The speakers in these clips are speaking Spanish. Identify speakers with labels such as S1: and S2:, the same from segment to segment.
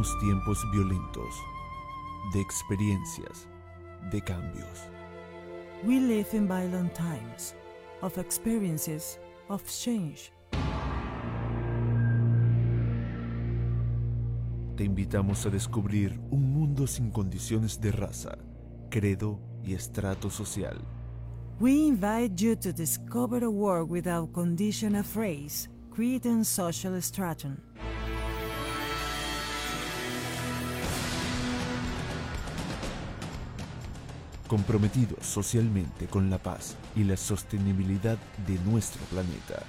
S1: Tiempos violentos, de experiencias, de cambios.
S2: We live in violent times, of experiences, of change.
S1: Te invitamos a descubrir un mundo sin condiciones de raza, credo y estrato social.
S2: We invite you to discover a world without condition of race, creed, and social stratum.
S1: Comprometidos socialmente con la paz y la sostenibilidad de nuestro planeta.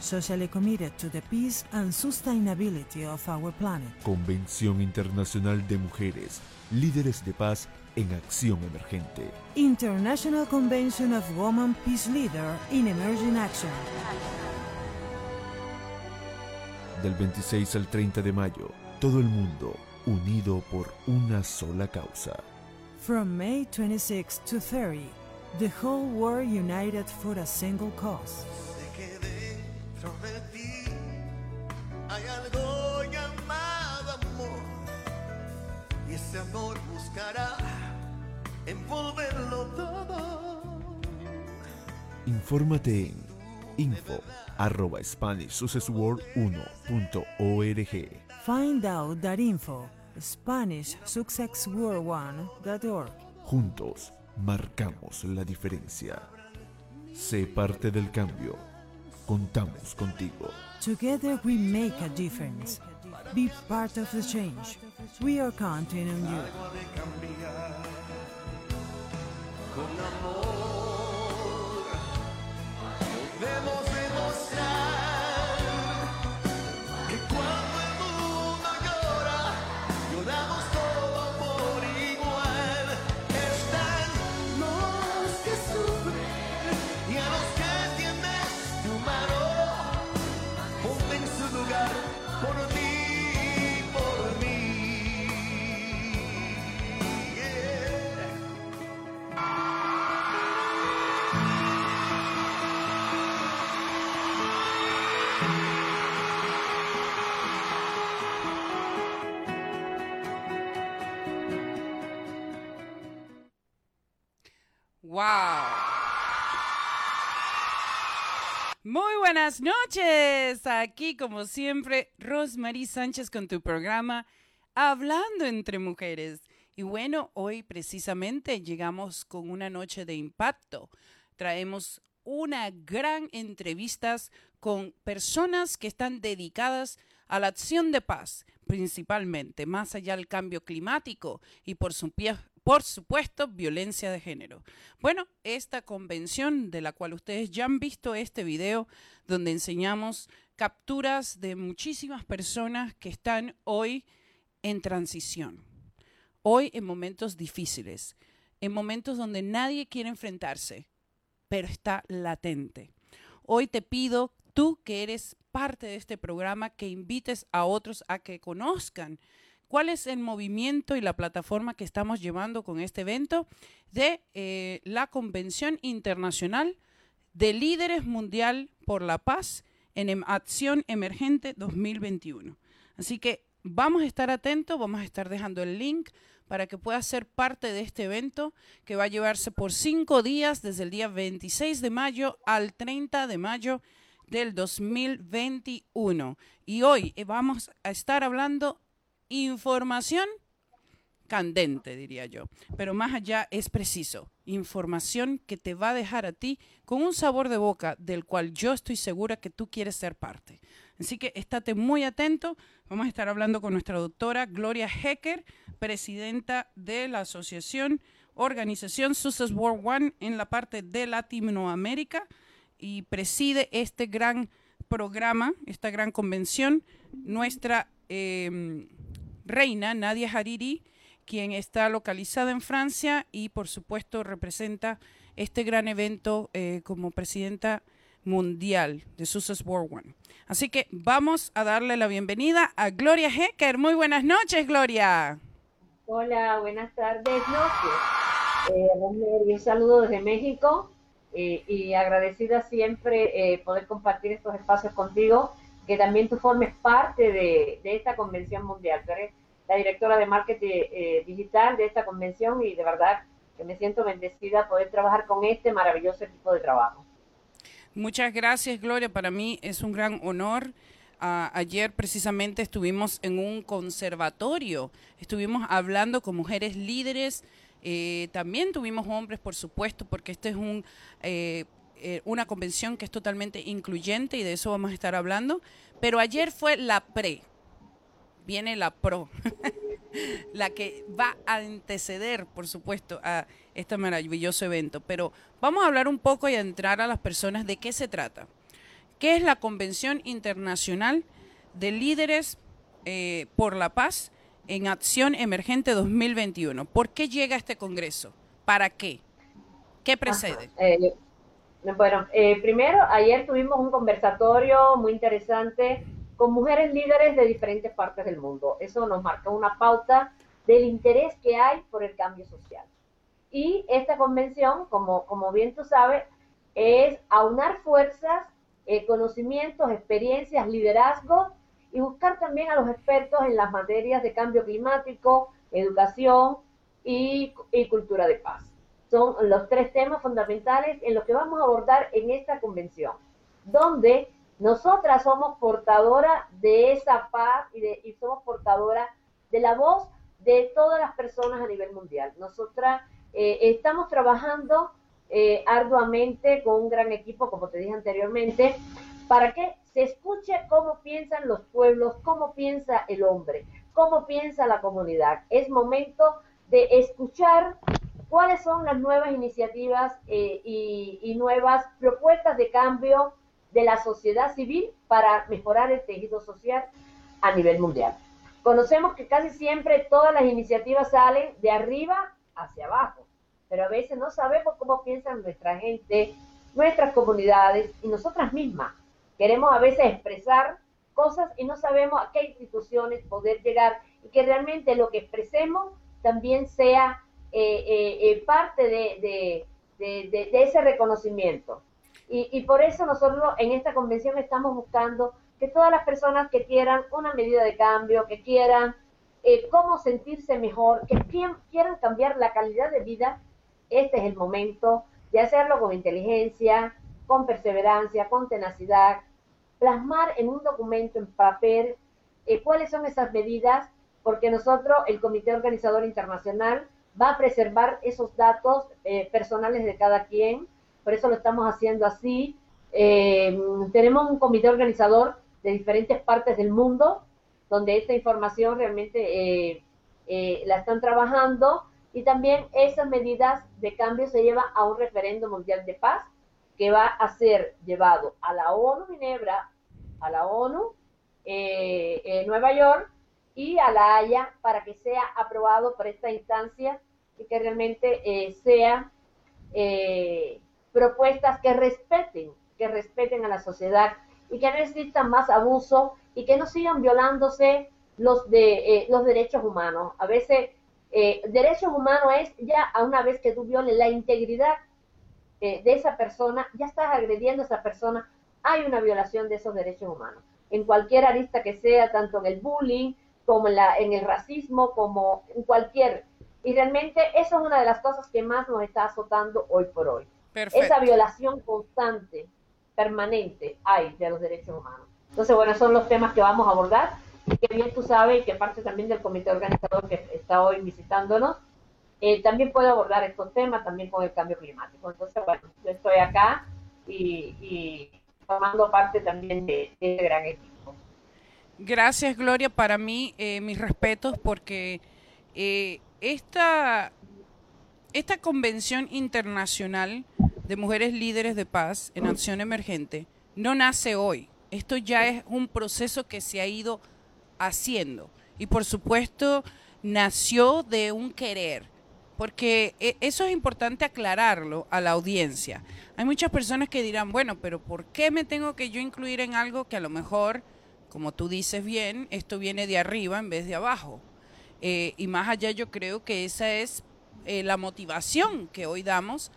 S2: Socially committed to the peace and sustainability of our planet.
S1: Convención Internacional de Mujeres, Líderes de Paz en Acción Emergente.
S2: International Convention of Women Peace Leader in Emerging Action.
S1: Del 26 al 30 de mayo, todo el mundo unido por una sola causa.
S2: From May 26 to 30, the whole world united for a single cause.
S3: Sé que dentro de ti hay algo llamado amor y ese amor buscará envolverlo todo.
S1: Infórmate en info arroba SpanishSuccessWorld1.org.
S2: Find out that info SpanishSuccessWorld1.org.
S1: Juntos marcamos la diferencia. Sé parte del cambio. Contamos contigo.
S2: Together we make a difference. Be part of the change. We are counting on you.
S3: con amor.
S4: ¡Wow! Muy buenas noches. Aquí, como siempre, Rosmarie Sánchez con tu programa Hablando entre Mujeres. Y bueno, hoy precisamente llegamos con una noche de impacto. Traemos una gran entrevistas con personas que están dedicadas a la acción de paz, principalmente, más allá del cambio climático y por, su pie- por supuesto violencia de género. Bueno, esta convención de la cual ustedes ya han visto este video donde enseñamos capturas de muchísimas personas que están hoy en transición, hoy en momentos difíciles, en momentos donde nadie quiere enfrentarse, pero está latente. Hoy te pido, tú que eres parte de este programa, que invites a otros a que conozcan cuál es el movimiento y la plataforma que estamos llevando con este evento de eh, la Convención Internacional de Líderes Mundial por la Paz en Em- Acción Emergente 2021. Así que vamos a estar atentos, vamos a estar dejando el link para que puedas ser parte de este evento que va a llevarse por cinco días desde el día 26 de mayo al 30 de mayo del 2021. Y hoy eh, vamos a estar hablando información candente, diría yo. Pero más allá es preciso, información que te va a dejar a ti con un sabor de boca del cual yo estoy segura que tú quieres ser parte. Así que estate muy atento. Vamos a estar hablando con nuestra doctora Gloria Hecker, presidenta de la asociación organización Success World One en la parte de Latinoamérica y preside este gran programa, esta gran convención, nuestra eh, reina Nadia Hariri, quien está localizada en Francia y por supuesto representa este gran evento eh, como presidenta mundial de Success World One. Así que vamos a darle la bienvenida a Gloria Hecker. Muy buenas noches, Gloria.
S5: Hola, buenas tardes, noches. Eh, un saludo desde México eh, y agradecida siempre eh, poder compartir estos espacios contigo, que también tú formes parte de, esta convención mundial. La directora de marketing eh, digital de esta convención y de verdad que me siento bendecida poder trabajar con este maravilloso equipo de trabajo.
S4: Muchas gracias, Gloria. Para mí es un gran honor. Ah, ayer precisamente estuvimos en un conservatorio, estuvimos hablando con mujeres líderes, eh, también tuvimos hombres, por supuesto, porque este es un, eh, eh, una convención que es totalmente incluyente y de eso vamos a estar hablando. Pero ayer fue la pre, viene la pro, la que va a anteceder, por supuesto, a este maravilloso evento. Pero vamos a hablar un poco y a entrar a las personas de qué se trata. ¿Qué es la Convención Internacional de Líderes eh, por la Paz en Acción Emergente 2021? ¿Por qué llega este Congreso? ¿Para qué? ¿Qué precede?
S5: Eh, bueno, eh, primero, ayer tuvimos un conversatorio muy interesante con mujeres líderes de diferentes partes del mundo. Eso nos marca una pauta del interés que hay por el cambio social. Y esta convención, como, como bien tú sabes, es aunar fuerzas, eh, conocimientos, experiencias, liderazgo y buscar también a los expertos en las materias de cambio climático, educación y, y cultura de paz. Son los tres temas fundamentales en los que vamos a abordar en esta convención, donde nosotras somos portadoras de esa paz y, de, y somos portadoras de la voz de todas las personas a nivel mundial. Nosotras eh, estamos trabajando eh, arduamente con un gran equipo, como te dije anteriormente, ¿para qué? se escuche cómo piensan los pueblos, cómo piensa el hombre, cómo piensa la comunidad. Es momento de escuchar cuáles son las nuevas iniciativas eh, y nuevas propuestas de cambio de la sociedad civil para mejorar el tejido social a nivel mundial. Conocemos que casi siempre todas las iniciativas salen de arriba hacia abajo, pero a veces no sabemos cómo piensan nuestra gente, nuestras comunidades y nosotras mismas. Queremos a veces expresar cosas y no sabemos a qué instituciones poder llegar y que realmente lo que expresemos también sea eh, eh, eh, parte de, ese reconocimiento. Y, y por eso nosotros en esta convención estamos buscando que todas las personas que quieran una medida de cambio, que quieran eh, cómo sentirse mejor, que quieran cambiar la calidad de vida, este es el momento de hacerlo con inteligencia, con perseverancia, con tenacidad, plasmar en un documento, en papel, eh, cuáles son esas medidas, porque nosotros, el Comité Organizador Internacional, va a preservar esos datos eh, personales de cada quien, por eso lo estamos haciendo así. Eh, tenemos un comité organizador de diferentes partes del mundo, donde esta información realmente la están trabajando y también esas medidas de cambio se llevan a un referendo mundial de paz que va a ser llevado a la ONU Ginebra, a la ONU eh, Nueva York y a la Haya para que sea aprobado por esta instancia y que realmente eh, eh, propuestas que respeten, que respeten a la sociedad y que no existan más abuso y que no sigan violándose los de los derechos humanos. A veces eh, derechos humanos es ya a una vez que tú violes la integridad eh, de esa persona, ya estás agrediendo a esa persona, hay una violación de esos derechos humanos. En cualquier arista que sea, tanto en el bullying, como en, la, en el racismo, como en cualquier. Y realmente eso es una de las cosas que más nos está azotando hoy por hoy. Esa violación constante, permanente, hay de los derechos humanos. Entonces, bueno, son los temas que vamos a abordar y que bien tú sabes y que parte también del comité organizador que está hoy visitándonos, eh, también puede abordar estos temas también con el cambio climático. Entonces, bueno, yo estoy acá y, formando parte también de, este gran equipo.
S4: Gracias, Gloria. Para mí, eh, mis respetos porque eh, esta, esta convención internacional de mujeres líderes de paz en acción emergente no nace hoy. Esto ya es un proceso que se ha ido haciendo. Y por supuesto, nació de un querer, porque e, eso es importante aclararlo a la audiencia. Hay muchas personas que dirán, bueno, pero ¿por qué me tengo que yo incluir en algo que a lo mejor, como tú dices bien, esto viene de arriba en vez de abajo? Eh, y más allá yo creo que esa es eh, la motivación que hoy damos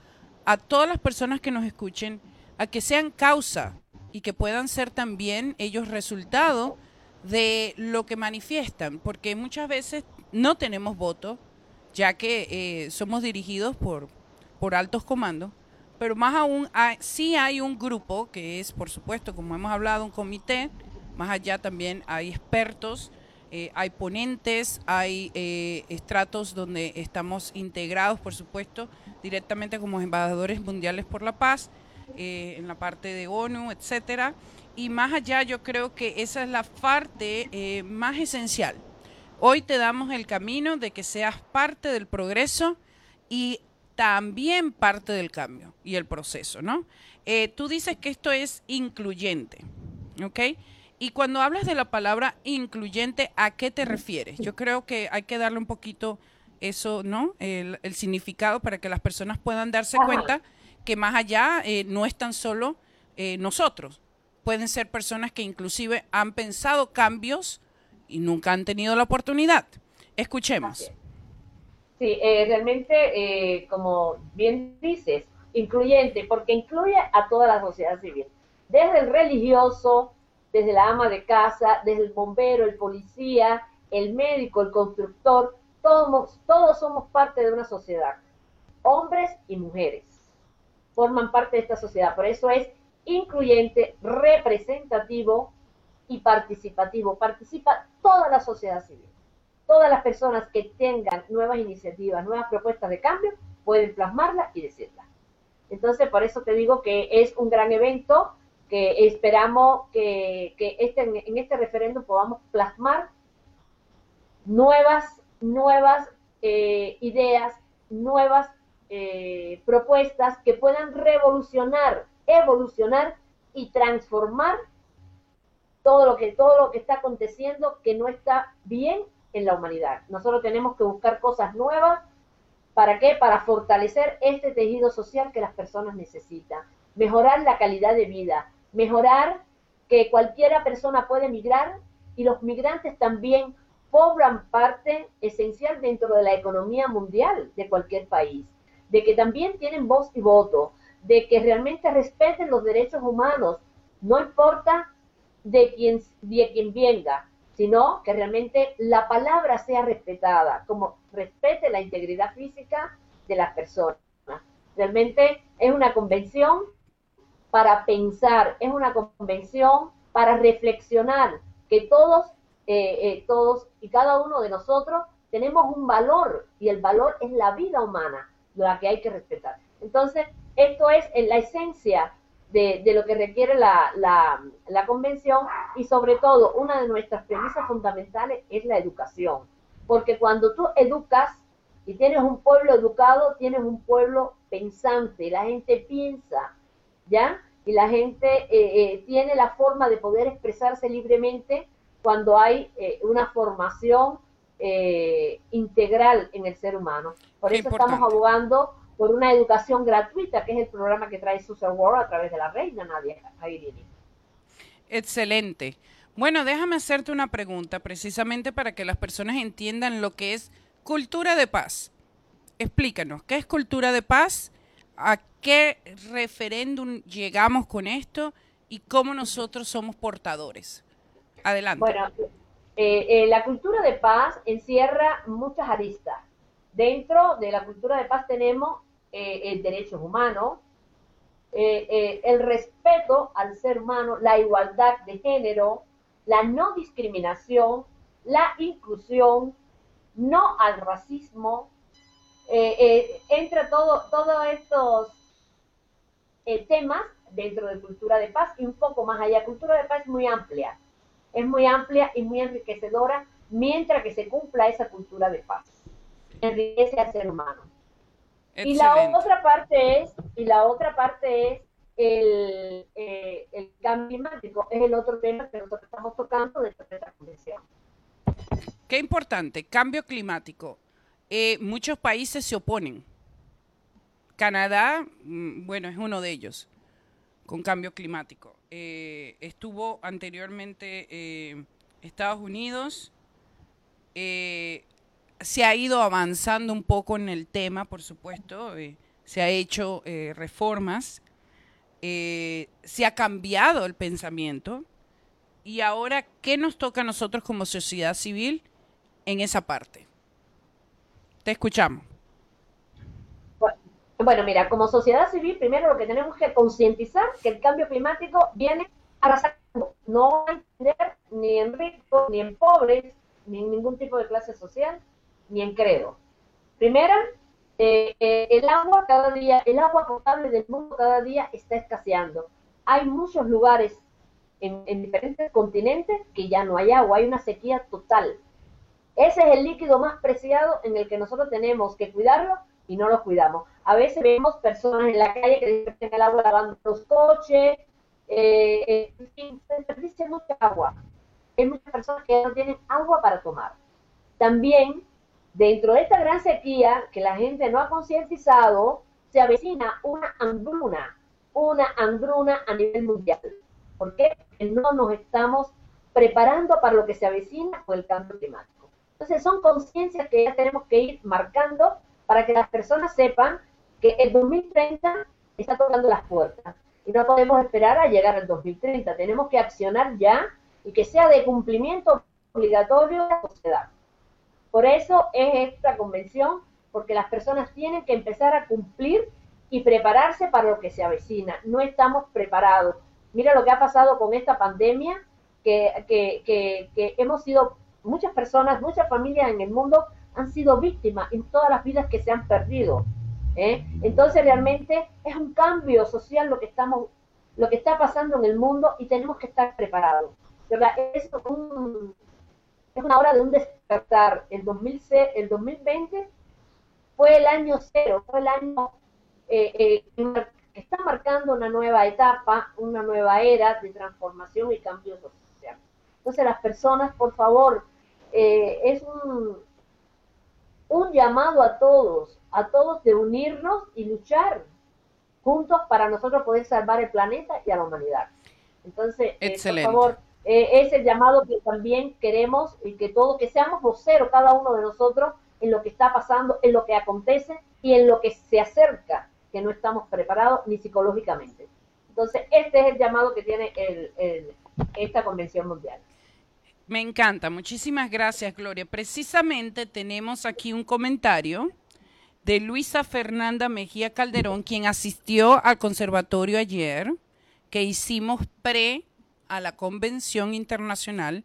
S4: a todas las personas que nos escuchen a que sean causa y que puedan ser también ellos resultado de lo que manifiestan, porque muchas veces no tenemos voto, ya que eh, somos dirigidos por, por altos comandos, pero más aún hay, sí hay un grupo que es, por supuesto, como hemos hablado, un comité, más allá también hay expertos, eh, hay ponentes, hay eh, estratos donde estamos integrados, por supuesto, directamente como embajadores mundiales por la paz, en la parte de ONU, etcétera y más allá yo creo que esa es la parte eh, más esencial. Hoy te damos el camino de que seas parte del progreso y también parte del cambio y el proceso, ¿no? Eh, tú dices que esto es incluyente, ¿ok? Y cuando hablas de la palabra incluyente, ¿a qué te refieres? Yo creo que hay que darle un poquito eso, ¿no? El, significado para que las personas puedan darse cuenta que más allá eh, no es tan solo nosotros, pueden ser personas que inclusive han pensado cambios y nunca han tenido la oportunidad. Escuchemos.
S5: Sí, eh, realmente, eh, como bien dices, incluyente, porque incluye a toda la sociedad civil, desde el religioso, desde la ama de casa, desde el bombero, el policía, el médico, el constructor, todos, todos somos parte de una sociedad, hombres y mujeres, forman parte de esta sociedad, por eso es incluyente, representativo y participativo. Participa toda la sociedad civil. Todas las personas que tengan nuevas iniciativas, nuevas propuestas de cambio, pueden plasmarla y decirla. Entonces, por eso te digo que es un gran evento, esperamos que, que este, en este referéndum podamos plasmar nuevas, nuevas eh, ideas, nuevas eh, propuestas que puedan revolucionar, evolucionar y transformar todo lo que todo lo que está aconteciendo que no está bien en la humanidad. Nosotros tenemos que buscar cosas nuevas ¿Para qué? Para fortalecer este tejido social que las personas necesitan, mejorar la calidad de vida, mejorar que cualquiera persona puede migrar y los migrantes también cobran parte esencial dentro de la economía mundial de cualquier país, de que también tienen voz y voto, de que realmente respeten los derechos humanos, no importa de quién, de quién venga, sino que realmente la palabra sea respetada, como respete la integridad física de las personas. Realmente es una convención para pensar, es una convención para reflexionar que todos, eh, eh, todos y cada uno de nosotros tenemos un valor y el valor es la vida humana, la que hay que respetar. Entonces, esto es en la esencia de, lo que requiere la, la, convención y sobre todo una de nuestras premisas fundamentales es la educación. Porque cuando tú educas y tienes un pueblo educado, tienes un pueblo pensante, la gente piensa, ¿ya? Y la gente eh, eh, tiene la forma de poder expresarse libremente cuando hay eh, una formación integral en el ser humano. Por eso estamos abogando por una educación gratuita, que es el programa que trae Susan World a través de la reina Nadia
S4: Excelente. Bueno, déjame hacerte una pregunta precisamente para que las personas entiendan lo que es cultura de paz. Explícanos, ¿qué es cultura de paz? ¿A qué referéndum llegamos con esto? ¿Y cómo nosotros somos portadores? Adelante.
S5: Bueno, eh, eh, la cultura de paz encierra muchas aristas. Dentro de la cultura de paz tenemos eh, el derechos humanos, eh, el respeto al ser humano, la igualdad de género, la no discriminación, la inclusión, no al racismo, entre todo, todos estos temas dentro de cultura de paz y un poco más allá. Cultura de paz es muy amplia, es muy amplia y muy enriquecedora mientras que se cumpla esa cultura de paz. Enriquece al ser humano. Y la otra parte es, y la otra parte es el, eh, el, cambio climático, es el otro tema que nosotros estamos tocando de esta convención.
S4: Qué importante, cambio climático. Eh, muchos países se oponen. Canadá, mm, bueno, es uno de ellos, con cambio climático. Eh, estuvo anteriormente Estados Unidos, se ha ido avanzando un poco en el tema, por supuesto, eh, se ha hecho eh, reformas, eh, se ha cambiado el pensamiento y ahora, ¿qué nos toca a nosotros como sociedad civil en esa parte? Te escuchamos.
S5: Bueno, mira, como sociedad civil, primero lo que tenemos que concientizar que el cambio climático viene arrasando, no a entender ni en ricos, ni en pobres, ni en ningún tipo de clase social, ni en credo. Primera, eh, eh, el agua cada día, el agua potable del mundo cada día está escaseando. Hay muchos lugares en, diferentes continentes que ya no hay agua, hay una sequía total. Ese es el líquido más preciado en el que nosotros tenemos que cuidarlo y no lo cuidamos. A veces vemos personas en la calle que despiertan el agua lavando los coches, eh, en fin, se desperdicia mucha agua. Hay muchas personas que no tienen agua para tomar. También Dentro de esta gran sequía que la gente no ha concientizado, se avecina una hambruna, una hambruna a nivel mundial. ¿Por qué? Porque no nos estamos preparando para lo que se avecina con el cambio climático. Entonces son conciencias que ya tenemos que ir marcando para que las personas sepan que el 2030 está tocando las puertas y no podemos esperar a llegar al 2030. Tenemos que accionar ya y que sea de cumplimiento obligatorio de la sociedad. Por eso es esta convención, porque las personas tienen que empezar a cumplir y prepararse para lo que se avecina. No estamos preparados. Mira lo que ha pasado con esta pandemia, que, hemos sido, muchas personas, muchas familias en el mundo han sido víctimas en todas las vidas que se han perdido. ¿eh? Entonces realmente es un cambio social lo que estamos lo que está pasando en el mundo y tenemos que estar preparados. Es, es una hora de un despertar. El, 2006, el 2020 fue el año cero, fue el año eh, eh, que está marcando una nueva etapa, una nueva era de transformación y cambio social. Entonces las personas, por favor, eh, es un, un llamado a todos, a todos de unirnos y luchar juntos para nosotros poder salvar el planeta y a la humanidad. Entonces, eh, por favor, eh, es el llamado que también queremos y que todos, que seamos voceros cada uno de nosotros en lo que está pasando, en lo que acontece y en lo que se acerca, que no estamos preparados ni psicológicamente. Entonces, este es el llamado que tiene esta Convención Mundial.
S4: Me encanta, muchísimas gracias Gloria. Precisamente tenemos aquí un comentario de Luisa Fernanda Mejía Calderón, quien asistió al conservatorio ayer, que hicimos pre a la Convención Internacional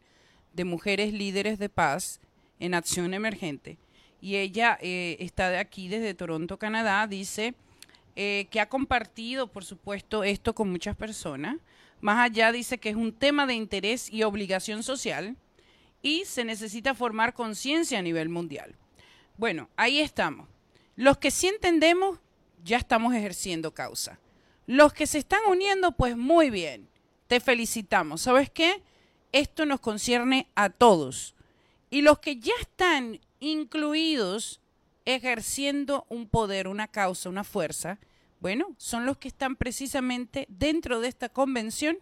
S4: de Mujeres Líderes de Paz en Acción Emergente. Y ella eh, está de aquí desde Toronto, Canadá, dice eh, que ha compartido, por supuesto, esto con muchas personas más allá dice que es un tema de interés y obligación social y se necesita formar conciencia a nivel mundial. Bueno, ahí estamos. Los que sí entendemos, ya estamos ejerciendo causa. Los que se están uniendo, pues muy bien. Te felicitamos. ¿Sabes qué? Esto nos concierne a todos. Y los que ya están incluidos ejerciendo un poder, una causa, una fuerza, bueno, son los que están precisamente dentro de esta convención,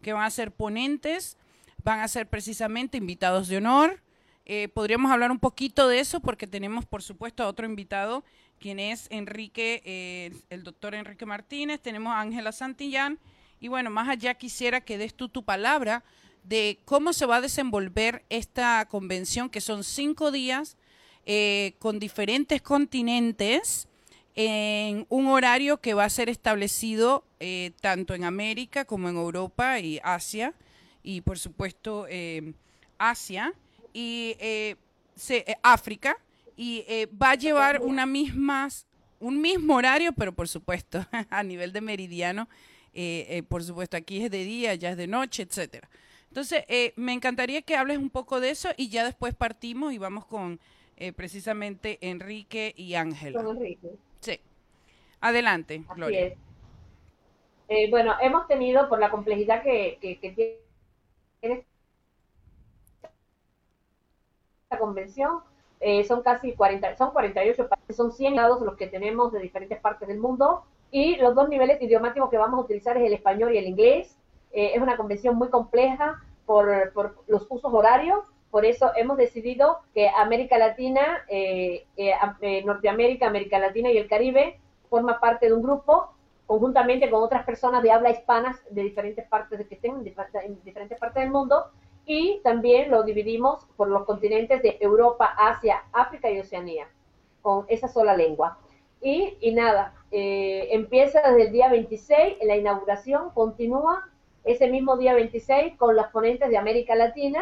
S4: que van a ser ponentes, van a ser precisamente invitados de honor. Eh, podríamos hablar un poquito de eso porque tenemos, por supuesto, a otro invitado, quien es Enrique, eh, el doctor Enrique Martínez, tenemos a Ángela Santillán. Y bueno, más allá quisiera que des tú tu palabra de cómo se va a desenvolver esta convención, que son cinco días eh, con diferentes continentes en un horario que va a ser establecido eh, tanto en América como en Europa y Asia, y por supuesto eh, Asia y eh, África, y va a llevar una misma, un mismo horario, pero por supuesto a nivel de meridiano, por supuesto aquí es de día, ya es de noche, etcétera. Entonces, me encantaría que hables un poco de eso y ya después partimos y vamos con precisamente Enrique y Ángela. Sí. Adelante, Gloria.
S5: Eh, bueno, hemos tenido, por la complejidad que, tiene esta convención, eh, son casi 40, son 48 países, son 100 lados los que tenemos de diferentes partes del mundo, y los dos niveles idiomáticos que vamos a utilizar es el español y el inglés. Eh, es una convención muy compleja por, por los usos horarios, por eso hemos decidido que América Latina, eh, eh, Norteamérica, América Latina y el Caribe forma parte de un grupo conjuntamente con otras personas de habla hispana de diferentes partes de que estén en diferentes partes del mundo y también lo dividimos por los continentes de Europa, Asia, África y Oceanía con esa sola lengua. Y, y nada, empieza desde el día 26, en la inauguración continúa ese mismo día 26 con los ponentes de América Latina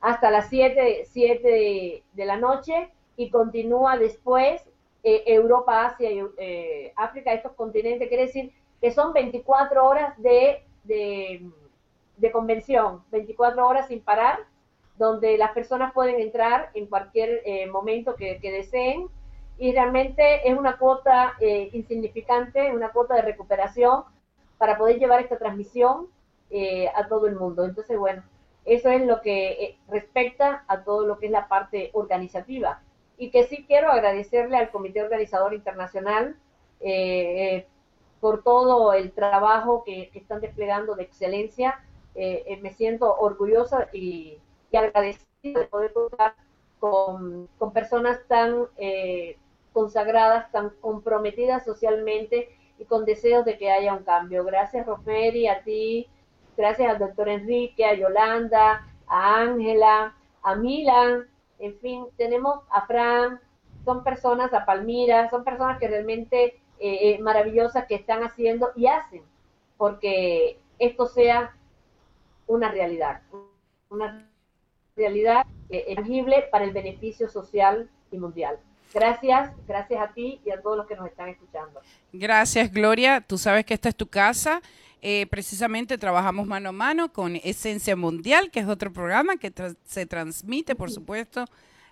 S5: hasta las 7, de, la noche y continúa después eh, Europa, Asia y eh, África, estos continentes, quiere decir que son 24 horas de, de, convención, 24 horas sin parar, donde las personas pueden entrar en cualquier eh, momento que, deseen y realmente es una cuota insignificante, una cuota de recuperación para poder llevar esta transmisión a todo el mundo. Entonces, bueno, eso es lo que eh, respecta a todo lo que es la parte organizativa. Y que sí quiero agradecerle al Comité Organizador Internacional eh, eh, por todo el trabajo que, están desplegando de excelencia. me siento orgullosa y, agradecida de poder contar con, con personas tan consagradas, tan comprometidas socialmente y con deseos de que haya un cambio. Gracias, Rosmeri, a ti, gracias al doctor Enrique, a Yolanda, a Ángela, a Milan, en fin, tenemos a Fran, son personas, a Palmira, son personas que realmente eh, eh, maravillosas que están haciendo y hacen porque esto sea una realidad, una realidad eh, tangible para el beneficio social y mundial. Gracias, gracias a ti y a todos los que nos están escuchando.
S4: Gracias, Gloria. Tú sabes que esta es tu casa. Eh, precisamente trabajamos mano a mano con Esencia Mundial, que es otro programa que se transmite, por supuesto,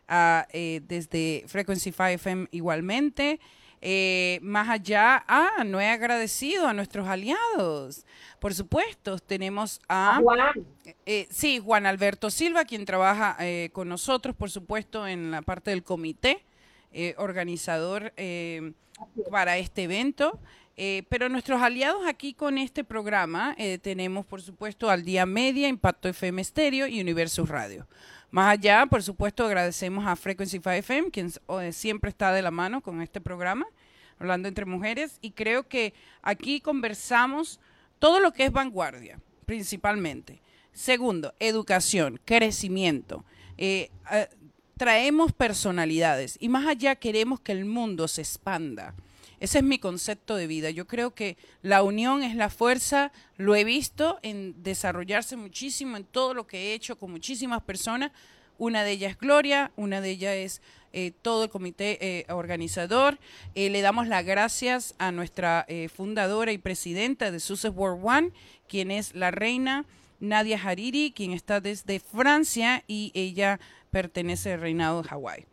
S4: eh, desde Frequency 5 FM igualmente. Eh, más allá, ah, no he agradecido a nuestros aliados. Por supuesto, tenemos a...
S5: Juan.
S4: sí, Juan Alberto Silva, quien trabaja con nosotros, por supuesto, en la parte del comité eh, organizador eh, para este evento. Eh, pero nuestros aliados aquí con este programa tenemos, por supuesto, al Día Media, Impacto FM Stereo y Universo Radio. Más allá, por supuesto, agradecemos a Frequency 5 FM, quien siempre está de la mano con este programa, hablando entre mujeres, y creo que aquí conversamos todo lo que es vanguardia, principalmente. Segundo, educación, crecimiento traemos personalidades y más allá queremos que el mundo se expanda. Ese es mi concepto de vida. Yo creo que la unión es la fuerza. Lo he visto en desarrollarse muchísimo en todo lo que he hecho con muchísimas personas. Una de ellas es Gloria, una de ellas es eh, todo el comité eh, organizador. Eh, le damos las gracias a nuestra fundadora y presidenta de Success World One, quien es la reina Nadia Hariri, quien está desde Francia y ella pertenece al reinado de Hawái.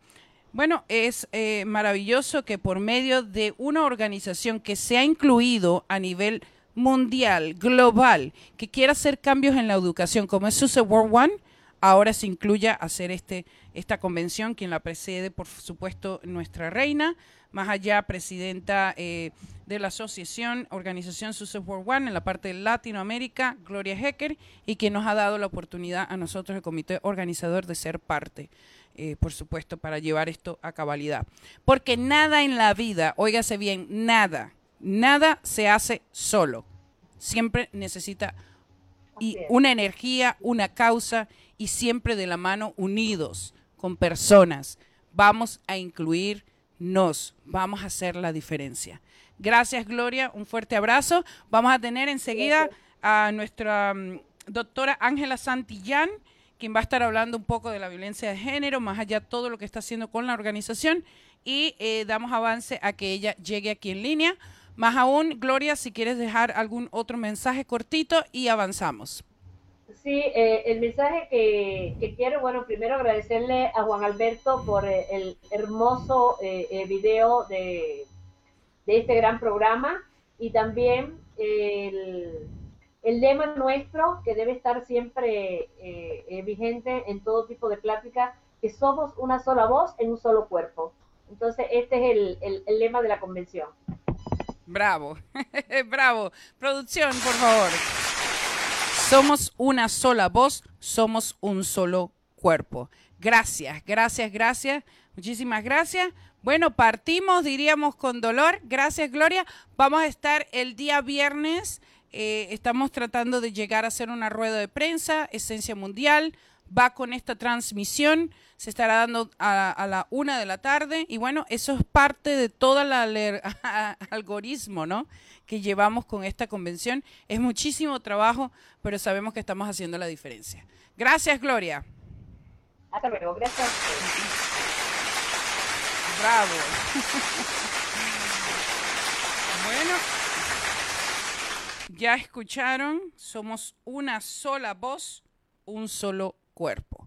S4: Bueno, es eh, maravilloso que por medio de una organización que se ha incluido a nivel mundial, global, que quiera hacer cambios en la educación, como es SUSE World One, ahora se incluya hacer este, esta convención, quien la precede, por supuesto, nuestra reina, más allá, presidenta eh, de la asociación, organización SUSE World One en la parte de Latinoamérica, Gloria Hecker, y quien nos ha dado la oportunidad a nosotros, el comité organizador, de ser parte. Eh, por supuesto, para llevar esto a cabalidad. Porque nada en la vida, óigase bien, nada, nada se hace solo. Siempre necesita y una energía, una causa y siempre de la mano unidos con personas. Vamos a incluirnos, vamos a hacer la diferencia. Gracias, Gloria, un fuerte abrazo. Vamos a tener enseguida a nuestra mm, doctora Ángela Santillán, quien va a estar hablando un poco de la violencia de género, más allá de todo lo que está haciendo con la organización, y eh, damos avance a que ella llegue aquí en línea. Más aún, Gloria, si quieres dejar algún otro mensaje cortito y avanzamos.
S5: Sí, eh, el mensaje que, quiero, bueno, primero agradecerle a Juan Alberto por eh, el hermoso video de, este gran programa y también el, el, lema nuestro que debe estar siempre vigente en todo tipo de plática, que somos una sola voz en un solo cuerpo. Entonces, este es el, el lema de la convención.
S4: Bravo, bravo. Producción, por favor. Somos una sola voz, somos un solo cuerpo. Gracias, gracias, gracias. Muchísimas gracias. Bueno, partimos, diríamos, con dolor. Gracias, Gloria. Vamos a estar el día viernes. Eh, estamos tratando de llegar a hacer una rueda de prensa, Esencia Mundial. Va con esta transmisión. Se estará dando a, la una de la tarde. Y bueno, eso es parte de todo el algoritmo, ¿no? que llevamos con esta convención. Es muchísimo trabajo, pero sabemos que estamos haciendo la diferencia. Gracias, Gloria.
S5: Hasta luego, gracias.
S4: Bravo. bueno, ya escucharon, somos una sola voz, un solo cuerpo.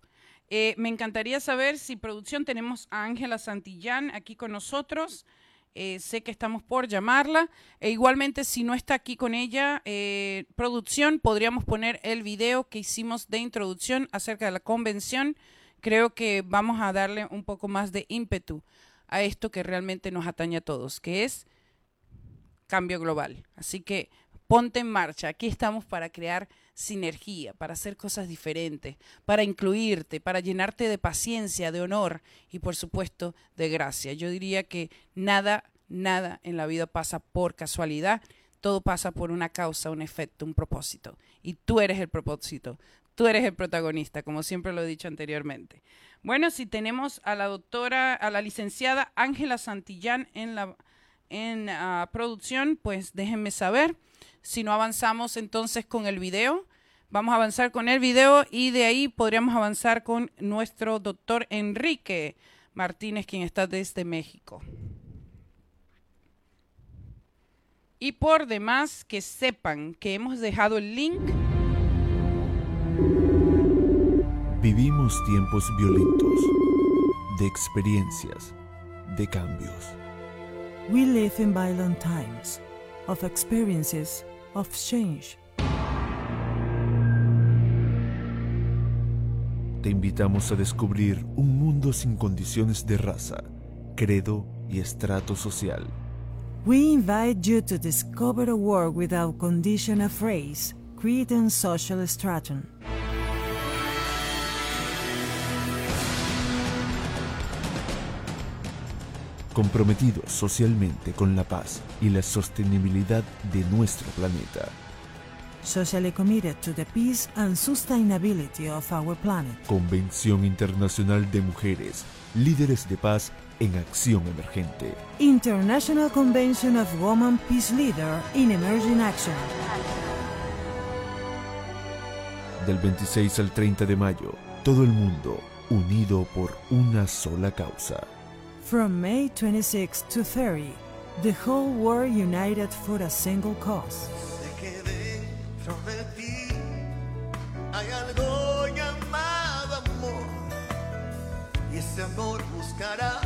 S4: Eh, me encantaría saber si producción tenemos a Ángela Santillán aquí con nosotros. Eh, sé que estamos por llamarla. E igualmente, si no está aquí con ella, eh, producción, podríamos poner el video que hicimos de introducción acerca de la convención. Creo que vamos a darle un poco más de ímpetu a esto que realmente nos atañe a todos, que es cambio global. Así que ponte en marcha. Aquí estamos para crear sinergia, para hacer cosas diferentes, para incluirte, para llenarte de paciencia, de honor y por supuesto de gracia. Yo diría que nada, nada en la vida pasa por casualidad, todo pasa por una causa, un efecto, un propósito. Y tú eres el propósito, tú eres el protagonista, como siempre lo he dicho anteriormente. Bueno, si tenemos a la doctora, a la licenciada Ángela Santillán en la en ah, producción, pues déjenme saber. Si no avanzamos entonces con el video, vamos a avanzar con el video y de ahí podríamos avanzar con nuestro doctor Enrique. Martínez, quien está desde México. Y por demás, que sepan que hemos dejado el link.
S1: Vivimos tiempos violentos, de experiencias, de cambios.
S2: We live in violent times, of experiences, of change.
S1: Te invitamos a descubrir un mundo sin condiciones de raza, credo y estrato social.
S2: We invite you to discover a world without condition of race, creed, and social stratum.
S1: Comprometidos socialmente con la paz y la sostenibilidad de nuestro planeta.
S2: Socially committed to the peace and sustainability of our planet.
S1: Convención Internacional de Mujeres, Líderes de Paz en Acción Emergente.
S2: International Convention of Women Peace Leader in Emerging Action.
S1: Del 26 al 30 de mayo, todo el mundo unido por una sola causa.
S2: From May 26 to 30, the whole world united for a single cause.
S3: Sé que dentro de ti hay algo llamado amor y ese amor buscará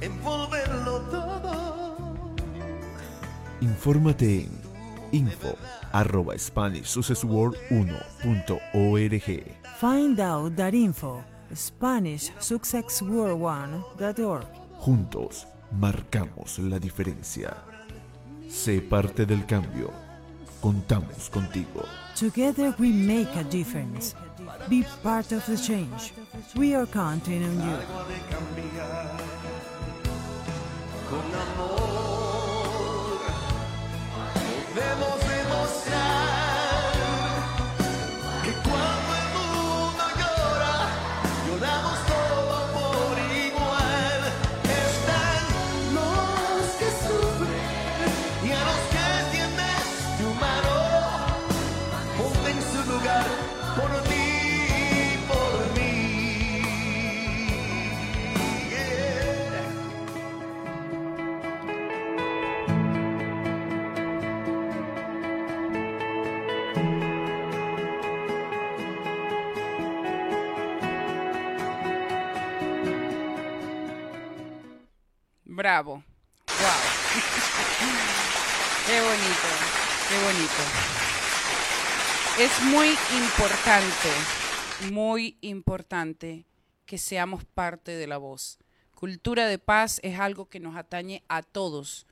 S3: envolverlo todo.
S1: Infórmate en info arroba SpanishSuccessWorld1.org.
S2: Find out that info SpanishSuccessWorld1.org.
S1: Juntos marcamos la diferencia. Sé parte del cambio. Contamos contigo.
S2: Together we make a difference. Be part of the change. We are counting on you.
S3: Con amor. Debemos
S4: Bravo. Wow. qué bonito, qué bonito. Es muy importante, muy importante que seamos parte de la voz. Cultura de paz es algo que nos atañe a todos,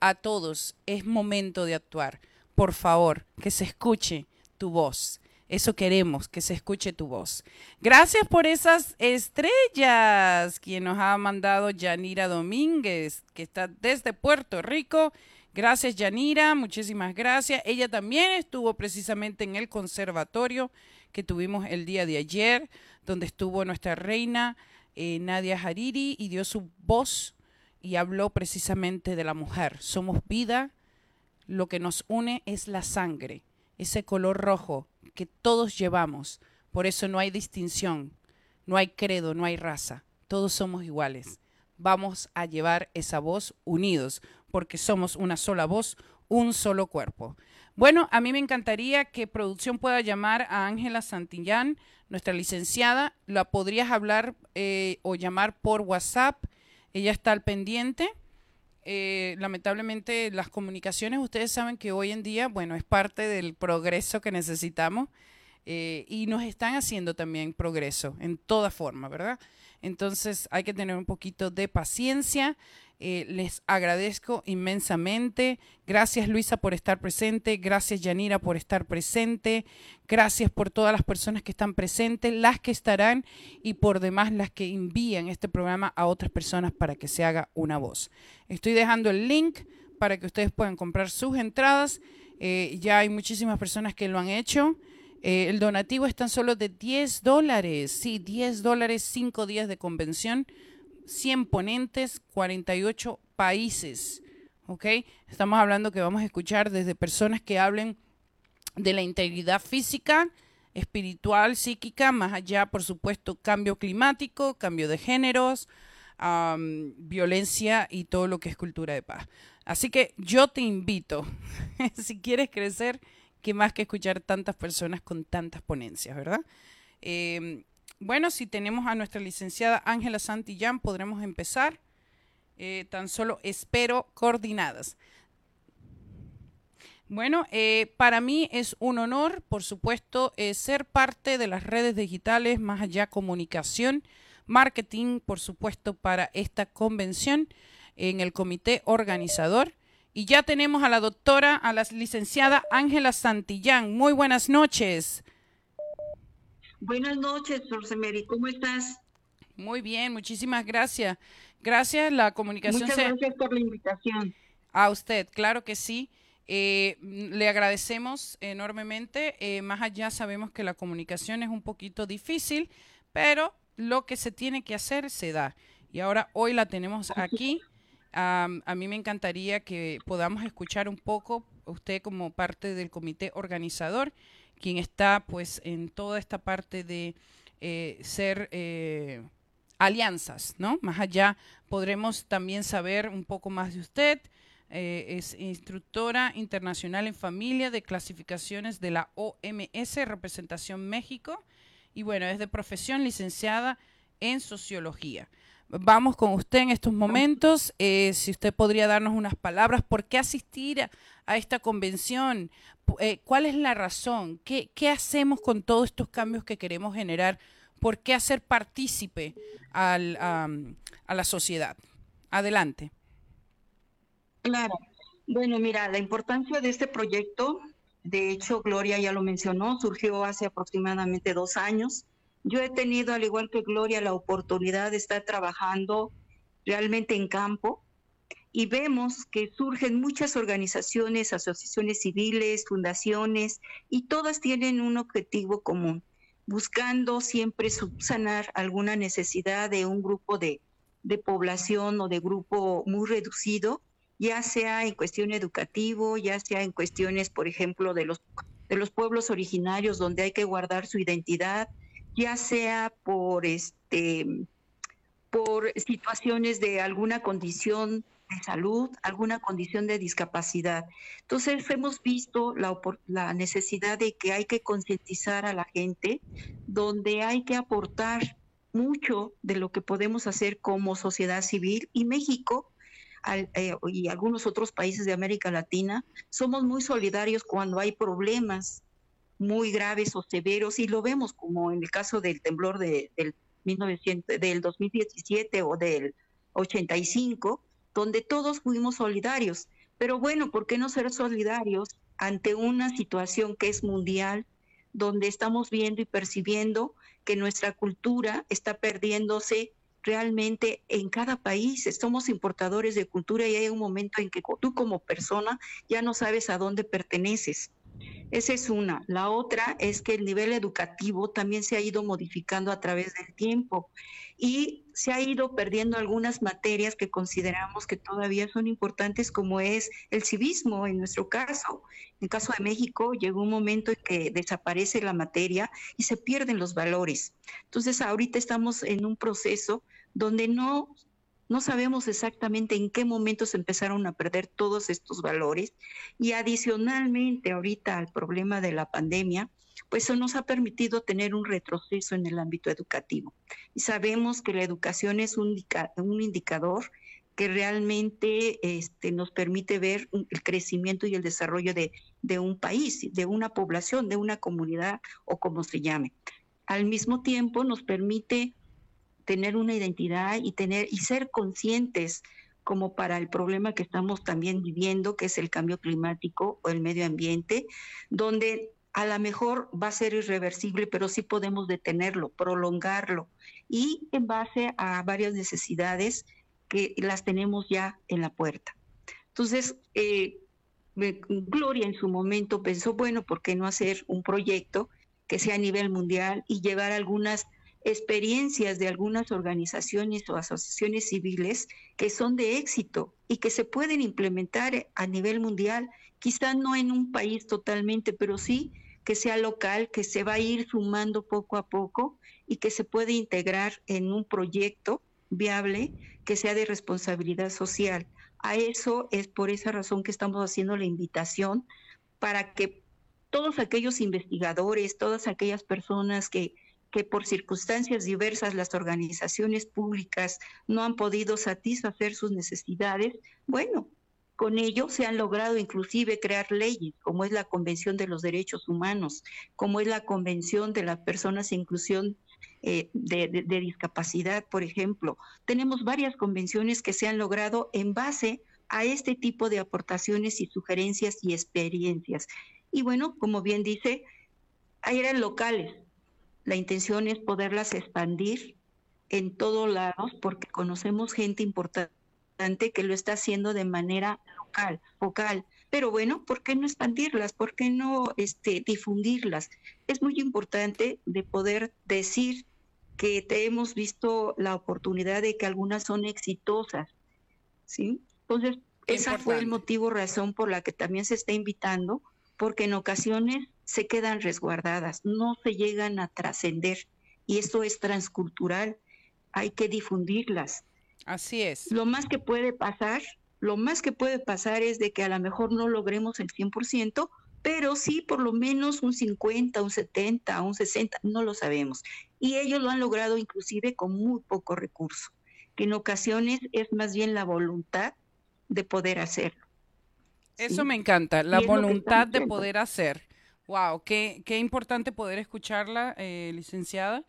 S4: a todos. Es momento de actuar. Por favor, que se escuche tu voz. Eso queremos, que se escuche tu voz. Gracias por esas estrellas, quien nos ha mandado Yanira Domínguez, que está desde Puerto Rico. Gracias, Yanira, muchísimas gracias. Ella también estuvo precisamente en el conservatorio que tuvimos el día de ayer, donde estuvo nuestra reina eh, Nadia Hariri y dio su voz y habló precisamente de la mujer. Somos vida, lo que nos une es la sangre, ese color rojo que todos llevamos. Por eso no hay distinción, no hay credo, no hay raza. Todos somos iguales. Vamos a llevar esa voz unidos, porque somos una sola voz, un solo cuerpo. Bueno, a mí me encantaría que producción pueda llamar a Ángela Santillán, nuestra licenciada. La podrías hablar eh, o llamar por WhatsApp. Ella está al pendiente. Eh, lamentablemente las comunicaciones, ustedes saben que hoy en día, bueno, es parte del progreso que necesitamos eh, y nos están haciendo también progreso en toda forma, ¿verdad? Entonces hay que tener un poquito de paciencia. Eh, les agradezco inmensamente. Gracias Luisa por estar presente. Gracias Yanira por estar presente. Gracias por todas las personas que están presentes, las que estarán y por demás las que envían este programa a otras personas para que se haga una voz. Estoy dejando el link para que ustedes puedan comprar sus entradas. Eh, ya hay muchísimas personas que lo han hecho. Eh, el donativo es tan solo de 10 dólares. Sí, 10 dólares, 5 días de convención, 100 ponentes, 48 países. ¿Ok? Estamos hablando que vamos a escuchar desde personas que hablen de la integridad física, espiritual, psíquica, más allá, por supuesto, cambio climático, cambio de géneros, violencia y todo lo que es cultura de paz. Así que yo te invito, si quieres crecer, que más que escuchar tantas personas con tantas ponencias, ¿verdad? Em, bueno, si tenemos a nuestra licenciada Ángela Santillán, podremos empezar. Eh, tan solo espero coordinadas. Bueno, eh, para mí es un honor, por supuesto, eh, ser parte de las redes digitales, más allá comunicación, marketing, por supuesto, para esta convención en el comité organizador. Y ya tenemos a la doctora, a la licenciada Ángela Santillán. Muy buenas noches.
S6: Buenas noches, Rosemary. ¿Cómo estás?
S4: Muy bien, muchísimas gracias. Gracias, la comunicación.
S6: Muchas gracias por la invitación.
S4: A usted, claro que sí. Eh, le agradecemos enormemente. Eh, más allá sabemos que la comunicación es un poquito difícil, pero lo que se tiene que hacer se da. Y ahora hoy la tenemos aquí. a mí me encantaría que podamos escuchar un poco, usted como parte del comité organizador, quien está pues en toda esta parte de eh, ser alianzas, ¿no? Más allá podremos también saber un poco más de usted, eh, es instructora internacional en familia de clasificaciones de la OMS, Representación México, y bueno, es de profesión licenciada en sociología. Vamos con usted en estos momentos. Eh, si usted podría darnos unas palabras, ¿por qué asistir a, esta convención? Eh, ¿Cuál es la razón? ¿Qué, ¿Qué hacemos con todos estos cambios que queremos generar? ¿Por qué hacer partícipe al, a la sociedad? Adelante.
S6: Claro. Bueno, mira, la importancia de este proyecto, de hecho, Gloria ya lo mencionó, surgió hace aproximadamente dos años. Yo he tenido, al igual que Gloria, la oportunidad de estar trabajando realmente en campo y vemos que surgen muchas organizaciones, asociaciones civiles, fundaciones, y todas tienen un objetivo común, buscando siempre subsanar alguna necesidad de un grupo de, de población o de grupo muy reducido ya sea en cuestión educativo, ya sea en cuestiones, por ejemplo, de los, de los pueblos originarios donde hay que guardar su identidad, ya sea por este por situaciones de alguna condición de salud, alguna condición de discapacidad. Entonces hemos visto la, la necesidad de que hay que concientizar a la gente, donde hay que aportar mucho de lo que podemos hacer como sociedad civil y México eh, y algunos otros países de América Latina, somos muy solidarios cuando hay problemas muy graves o severos y lo vemos como en el caso del temblor de, del, 1900, del 2017 o del 85, donde todos fuimos solidarios. Pero bueno, ¿por qué no ser solidarios ante una situación que es mundial, donde estamos viendo y percibiendo que nuestra cultura está perdiéndose realmente en cada país somos importadores de cultura y hay un momento en que tú como persona ya no sabes a dónde perteneces. Esa es una. La otra es que el nivel educativo también se ha ido modificando a través del tiempo y se ha ido perdiendo algunas materias que consideramos que todavía son importantes, como es el civismo en nuestro caso. En el caso de México llegó un momento en que desaparece la materia y se pierden los valores. Entonces ahorita estamos en un proceso donde no, no sabemos exactamente en qué momento se empezaron a perder todos estos valores y adicionalmente ahorita al problema de la pandemia, pues eso nos ha permitido tener un retroceso en el ámbito educativo. Y sabemos que la educación es un, indicador que realmente este, nos permite ver el crecimiento y el desarrollo de, de un país, de una población, de una comunidad o como se llame. Al mismo tiempo nos permite tener una identidad y tener y ser conscientes como para el problema que estamos también viviendo, que es el cambio climático o el medio ambiente, donde a lo mejor va a ser irreversible, pero sí podemos detenerlo, prolongarlo y en base a varias necesidades que las tenemos ya en la puerta. Entonces, eh, Gloria en su momento pensó, bueno, ¿por qué no hacer un proyecto que sea a nivel mundial y llevar algunas experiencias de algunas organizaciones o asociaciones civiles que son de éxito y que se pueden implementar a nivel mundial, quizá no en un país totalmente, pero sí que sea local, que se va a ir sumando poco a poco y que se puede integrar en un proyecto viable que sea de responsabilidad social. A eso es por esa razón que estamos haciendo la invitación para que todos aquellos investigadores, todas aquellas personas que, que por circunstancias diversas las organizaciones públicas no han podido satisfacer sus necesidades, bueno, con ello se han logrado inclusive crear leyes, como es la Convención de los Derechos Humanos, como es la Convención de las Personas en Inclusión eh, de, discapacidad, por ejemplo. Tenemos varias convenciones que se han logrado en base a este tipo de aportaciones y sugerencias y experiencias. Y bueno, como bien dice, eran locales. La intención es poderlas expandir en todos lados porque conocemos gente importante que lo está haciendo de manera local, vocal. Pero bueno, ¿por qué no expandirlas? ¿Por qué no este, difundirlas? Es muy importante de poder decir que te hemos visto la oportunidad de que algunas son exitosas, ¿sí? Entonces, ese fue el motivo, razón por la que también se está invitando, porque en ocasiones se quedan resguardadas, no se llegan a trascender, y esto es transcultural, hay que difundirlas,
S4: Así es.
S6: Lo más que puede pasar, lo más que puede pasar es de que a lo mejor no logremos el 100%, pero sí por lo menos un 50, un 70, un 60, no lo sabemos. Y ellos lo han logrado inclusive con muy poco recurso, que en ocasiones es más bien la voluntad de poder hacerlo.
S4: Eso me encanta, la voluntad de poder hacer. Wow, qué, qué importante poder escucharla, eh, licenciada.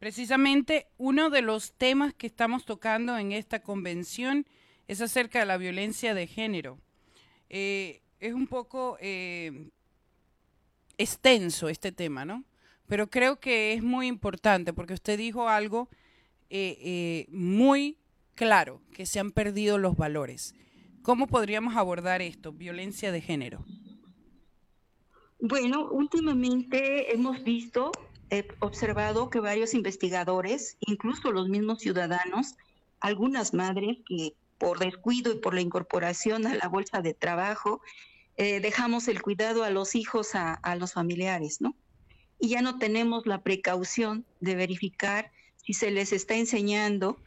S4: Precisamente uno de los temas que estamos tocando en esta convención es acerca de la violencia de género. Eh, es un poco eh, extenso este tema, ¿no? Pero creo que es muy importante porque usted dijo algo eh, muy claro, que se han perdido los valores. ¿Cómo podríamos abordar esto, violencia de género?
S6: Bueno, últimamente hemos visto he observado que varios investigadores, incluso los mismos ciudadanos, algunas madres que por descuido y por la incorporación a la bolsa de trabajo, eh, dejamos el cuidado a los hijos, a, a los familiares, ¿no? Y ya no tenemos la precaución de verificar si se les está enseñando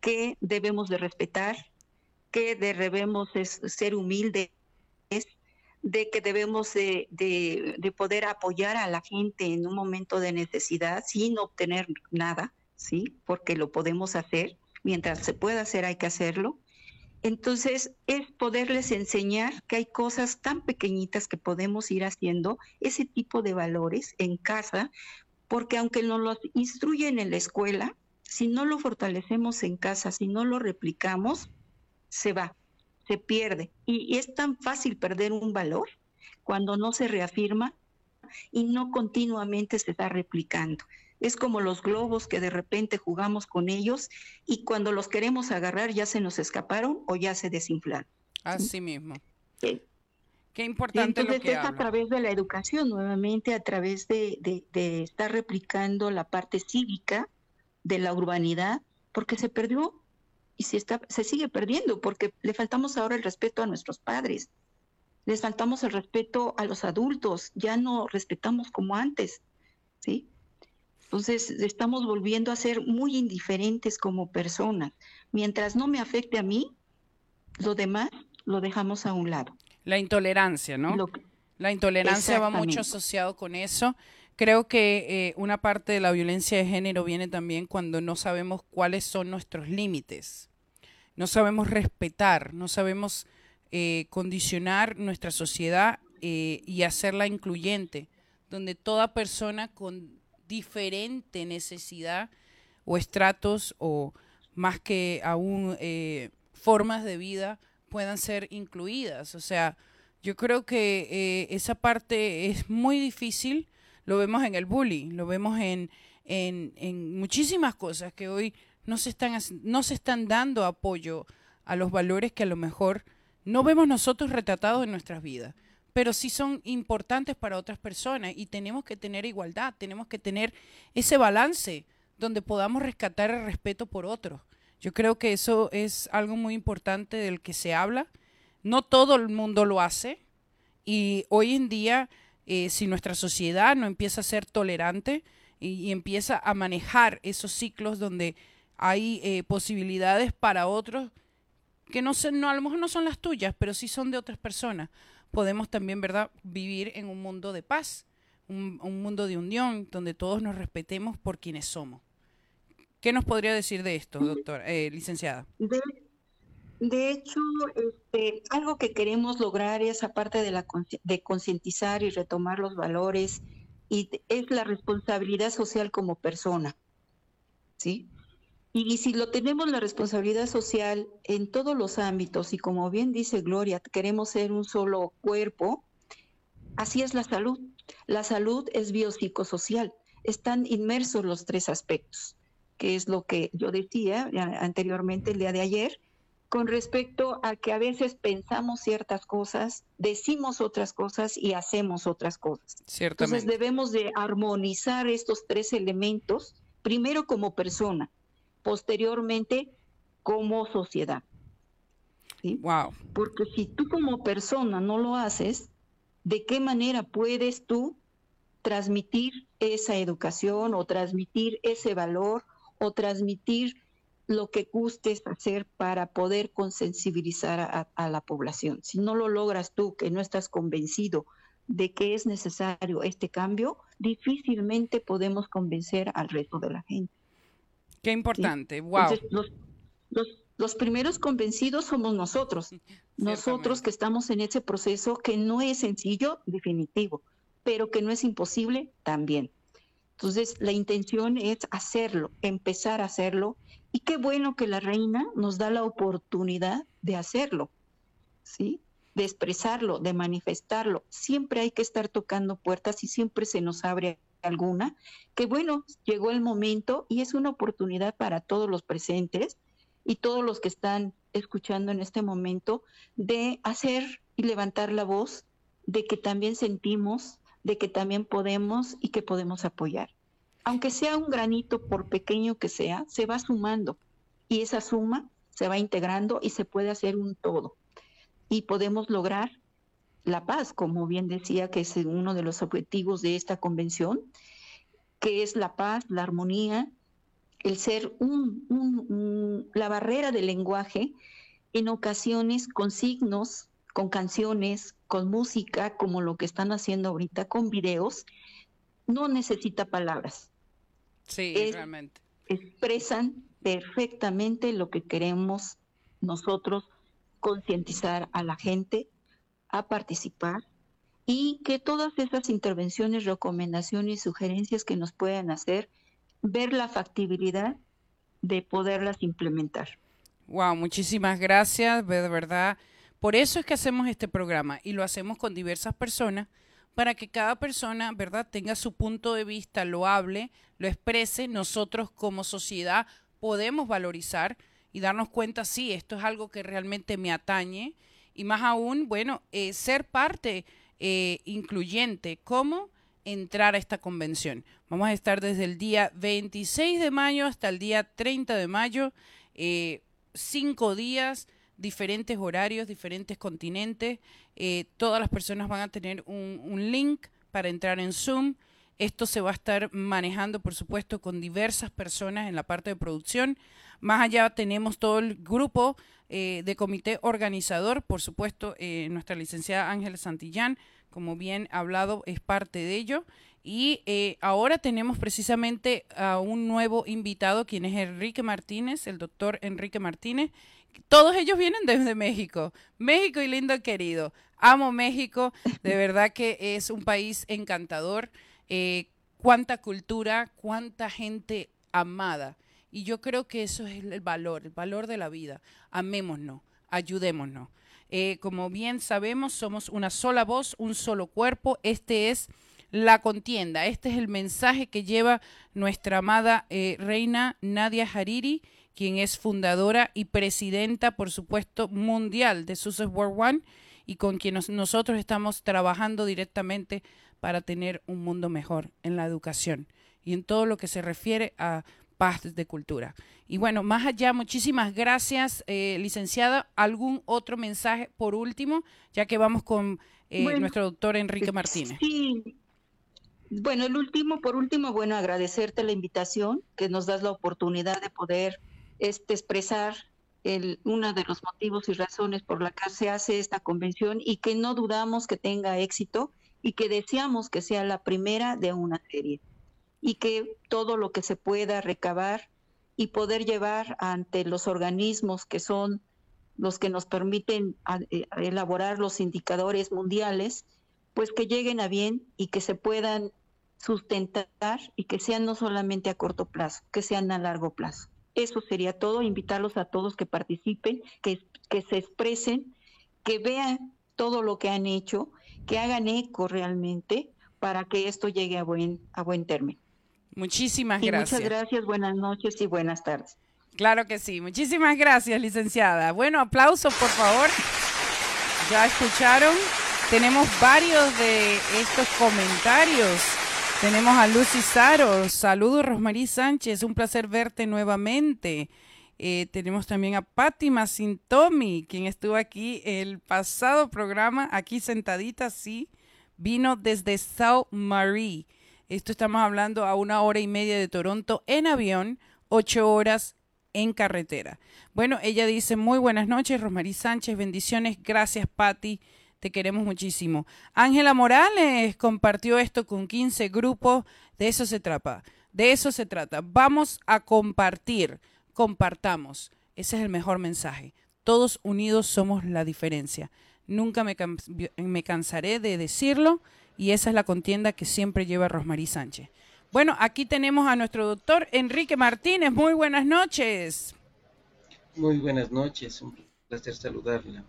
S6: que debemos de respetar, que debemos ser humildes, de que debemos de, de, poder apoyar a la gente en un momento de necesidad sin obtener nada, ¿sí? Porque lo podemos hacer, mientras se pueda hacer hay que hacerlo. Entonces, es poderles enseñar que hay cosas tan pequeñitas que podemos ir haciendo, ese tipo de valores en casa, porque aunque nos los instruyen en la escuela, si no lo fortalecemos en casa, si no lo replicamos, se va se pierde. Y, es tan fácil perder un valor cuando no se reafirma y no continuamente se está replicando. Es como los globos que de repente jugamos con ellos y cuando los queremos agarrar ya se nos escaparon o ya se desinflaron.
S4: Así mismo. Qué importante
S6: Entonces
S4: lo que
S6: es a través de la educación, nuevamente a través de, de estar replicando la parte cívica de la urbanidad, porque se perdió y se, está, se sigue perdiendo porque le faltamos ahora el respeto a nuestros padres, les faltamos el respeto a los adultos, ya no respetamos como antes, ¿sí? Entonces estamos volviendo a ser muy indiferentes como personas. Mientras no me afecte a mí, lo demás lo dejamos a un lado.
S4: La intolerancia, ¿no? la intolerancia va mucho asociado con eso. Creo que eh, una parte de la violencia de género viene también cuando no sabemos cuáles son nuestros límites. No sabemos respetar, no sabemos eh, condicionar nuestra sociedad eh, y hacerla incluyente, donde toda persona con diferente necesidad o estratos o más que aún formas de vida puedan ser incluidas. O sea, yo creo que esa parte es muy difícil lo vemos en el bullying, lo vemos en, en, muchísimas cosas que hoy no se, están, no se están dando apoyo a los valores que a lo mejor no vemos nosotros retratados en nuestras vidas, pero sí son importantes para otras personas y tenemos que tener igualdad, tenemos que tener ese balance donde podamos rescatar el respeto por otros. Yo creo que eso es algo muy importante del que se habla. No todo el mundo lo hace y hoy en día eh, si nuestra sociedad no empieza a ser tolerante y, y empieza a manejar esos ciclos donde hay eh, posibilidades para otros que no, se, no a lo mejor no son las tuyas, pero sí son de otras personas. Podemos también, ¿verdad?, vivir en un mundo de paz, un, un mundo de unión, donde todos nos respetemos por quienes somos. ¿Qué nos podría decir de esto, doctora, eh, licenciada?
S6: De, de hecho, este, algo que queremos lograr es, aparte de, la, de concientizar y retomar los valores, y es la responsabilidad social como persona. ¿Sí? Y, y si lo tenemos la responsabilidad social en todos los ámbitos, y como bien dice Gloria, queremos ser un solo cuerpo, así es la salud. La salud es biopsicosocial. Están inmersos los tres aspectos, que es lo que yo decía ya anteriormente el día de ayer, con respecto a que a veces pensamos ciertas cosas, decimos otras cosas y hacemos otras cosas. Entonces debemos de armonizar estos tres elementos, primero como persona, posteriormente como sociedad. ¿sí?
S4: Wow.
S6: Porque si tú como persona no lo haces, ¿de qué manera puedes tú transmitir esa educación o transmitir ese valor o transmitir lo que gustes hacer para poder consensibilizar a, a la población? Si no lo logras tú, que no estás convencido de que es necesario este cambio, difícilmente podemos convencer al resto de la gente.
S4: Qué importante. Wow.
S6: Entonces, los, los, los primeros convencidos somos nosotros, nosotros que estamos en ese proceso que no es sencillo, definitivo, pero que no es imposible también. Entonces, la intención es hacerlo, empezar a hacerlo, y qué bueno que la reina nos da la oportunidad de hacerlo, ¿sí? De expresarlo, de manifestarlo. Siempre hay que estar tocando puertas y siempre se nos abre alguna, que bueno, llegó el momento y es una oportunidad para todos los presentes y todos los que están escuchando en este momento de hacer y levantar la voz de que también sentimos, de que también podemos y que podemos apoyar. Aunque sea un granito, por pequeño que sea, se va sumando y esa suma se va integrando y se puede hacer un todo. Y podemos lograr la paz, como bien decía, que es uno de los objetivos de esta convención, que es la paz, la armonía, el ser un, un- un- la barrera del lenguaje, en ocasiones con signos, con canciones, con música, como lo que están haciendo ahorita con videos, no necesita palabras,
S4: Sí,
S6: es-
S4: realmente.
S6: expresan perfectamente lo que queremos nosotros concientizar a la gente a participar y que todas esas intervenciones, recomendaciones, sugerencias que nos puedan hacer, ver la factibilidad de poderlas implementar.
S4: Wow, muchísimas gracias, de verdad. Por eso es que hacemos este programa y lo hacemos con diversas personas para que cada persona, ¿verdad?, tenga su punto de vista, lo hable, lo exprese. Nosotros como sociedad podemos valorizar y darnos cuenta, sí, esto es algo que realmente me atañe y más aún, bueno, eh, ser parte eh, incluyente. ¿Cómo? entrar a esta convención. Vamos a estar desde el día 26 de mayo hasta el día 30 de mayo, eh, cinco días, diferentes horarios, diferentes continentes. Eh, todas las personas van a tener un, un link para entrar en Zoom. Esto se va a estar manejando, por supuesto, con diversas personas en la parte de producción. Más allá tenemos todo el grupo eh, de comité organizador, por supuesto, eh, nuestra licenciada Ángela Santillán, como bien hablado, es parte de ello. Y eh, ahora tenemos precisamente a un nuevo invitado, quien es Enrique Martínez, el doctor Enrique Martínez. Todos ellos vienen desde México. México y lindo querido. Amo México. De verdad que es un país encantador. Cuánta cultura, cuánta gente amada. Y yo creo que eso es el valor, el valor de la vida. Amémonos, ayudémonos. Eh, como bien sabemos, somos una sola voz, un solo cuerpo. Este es la contienda, este es el mensaje que lleva nuestra amada eh, reina Nadia Hariri, quien es fundadora y presidenta, por supuesto, mundial de Success World One y con quien nos- nosotros estamos trabajando directamente para tener un mundo mejor en la educación y en todo lo que se refiere a paz de cultura. Y bueno, más allá, muchísimas gracias, eh, licenciada. ¿Algún otro mensaje por último, ya que vamos con eh, nuestro doctor Enrique Martínez?
S6: Sí. Bueno, el último, por último, bueno, agradecerte la invitación, que nos das la oportunidad de poder este, expresar el, uno de los motivos y razones por la que se hace esta convención y que no dudamos que tenga éxito y que deseamos que sea la primera de una serie y que todo lo que se pueda recabar y poder llevar ante los organismos que son los que nos permiten eh, elaborar los indicadores mundiales, pues que lleguen a bien y que se puedan sustentar y que sean no solamente a corto plazo, que sean a largo plazo. Eso sería todo, invitarlos a todos que participen, que, que se expresen, que vean todo lo que han hecho, que hagan eco realmente para que esto llegue a buen, a buen término.
S4: Muchísimas gracias.
S6: Muchas gracias, buenas noches y buenas tardes.
S4: Claro que sí. Muchísimas gracias, licenciada. Bueno, aplausos, por favor. Ya escucharon. Tenemos varios de estos comentarios. Tenemos a Lucy Saro. Saludos, Rosmarie Sánchez. Un placer verte nuevamente. Eh, tenemos también a Patti Macintomi, quien estuvo aquí el pasado programa, aquí sentadita, sí. Vino desde South Marie. Esto estamos hablando a una hora y media de Toronto en avión, ocho horas en carretera. Bueno, ella dice muy buenas noches, Rosmarie Sánchez, bendiciones, gracias Patti, te queremos muchísimo. Ángela Morales compartió esto con 15 grupos, de eso se trata, de eso se trata. Vamos a compartir, compartamos, ese es el mejor mensaje. Todos unidos somos la diferencia. Nunca me, me cansaré de decirlo y esa es la contienda que siempre lleva Rosmarie Sánchez. Bueno, aquí tenemos a nuestro doctor Enrique Martínez. Muy buenas noches.
S7: Muy buenas noches, un placer saludarla.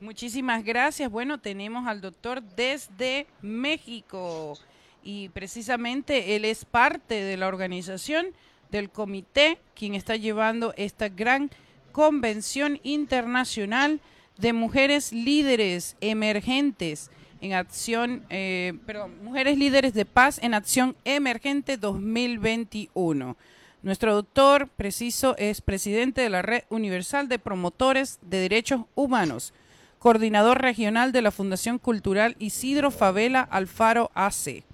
S4: Muchísimas gracias. Bueno, tenemos al doctor desde México y precisamente él es parte de la organización del comité quien está llevando esta gran convención internacional de mujeres líderes emergentes en acción, eh, Mujeres Líderes de Paz en Acción Emergente 2021. Nuestro doctor preciso es presidente de la Red Universal de Promotores de Derechos Humanos, coordinador regional de la Fundación Cultural Isidro Favela Alfaro AC,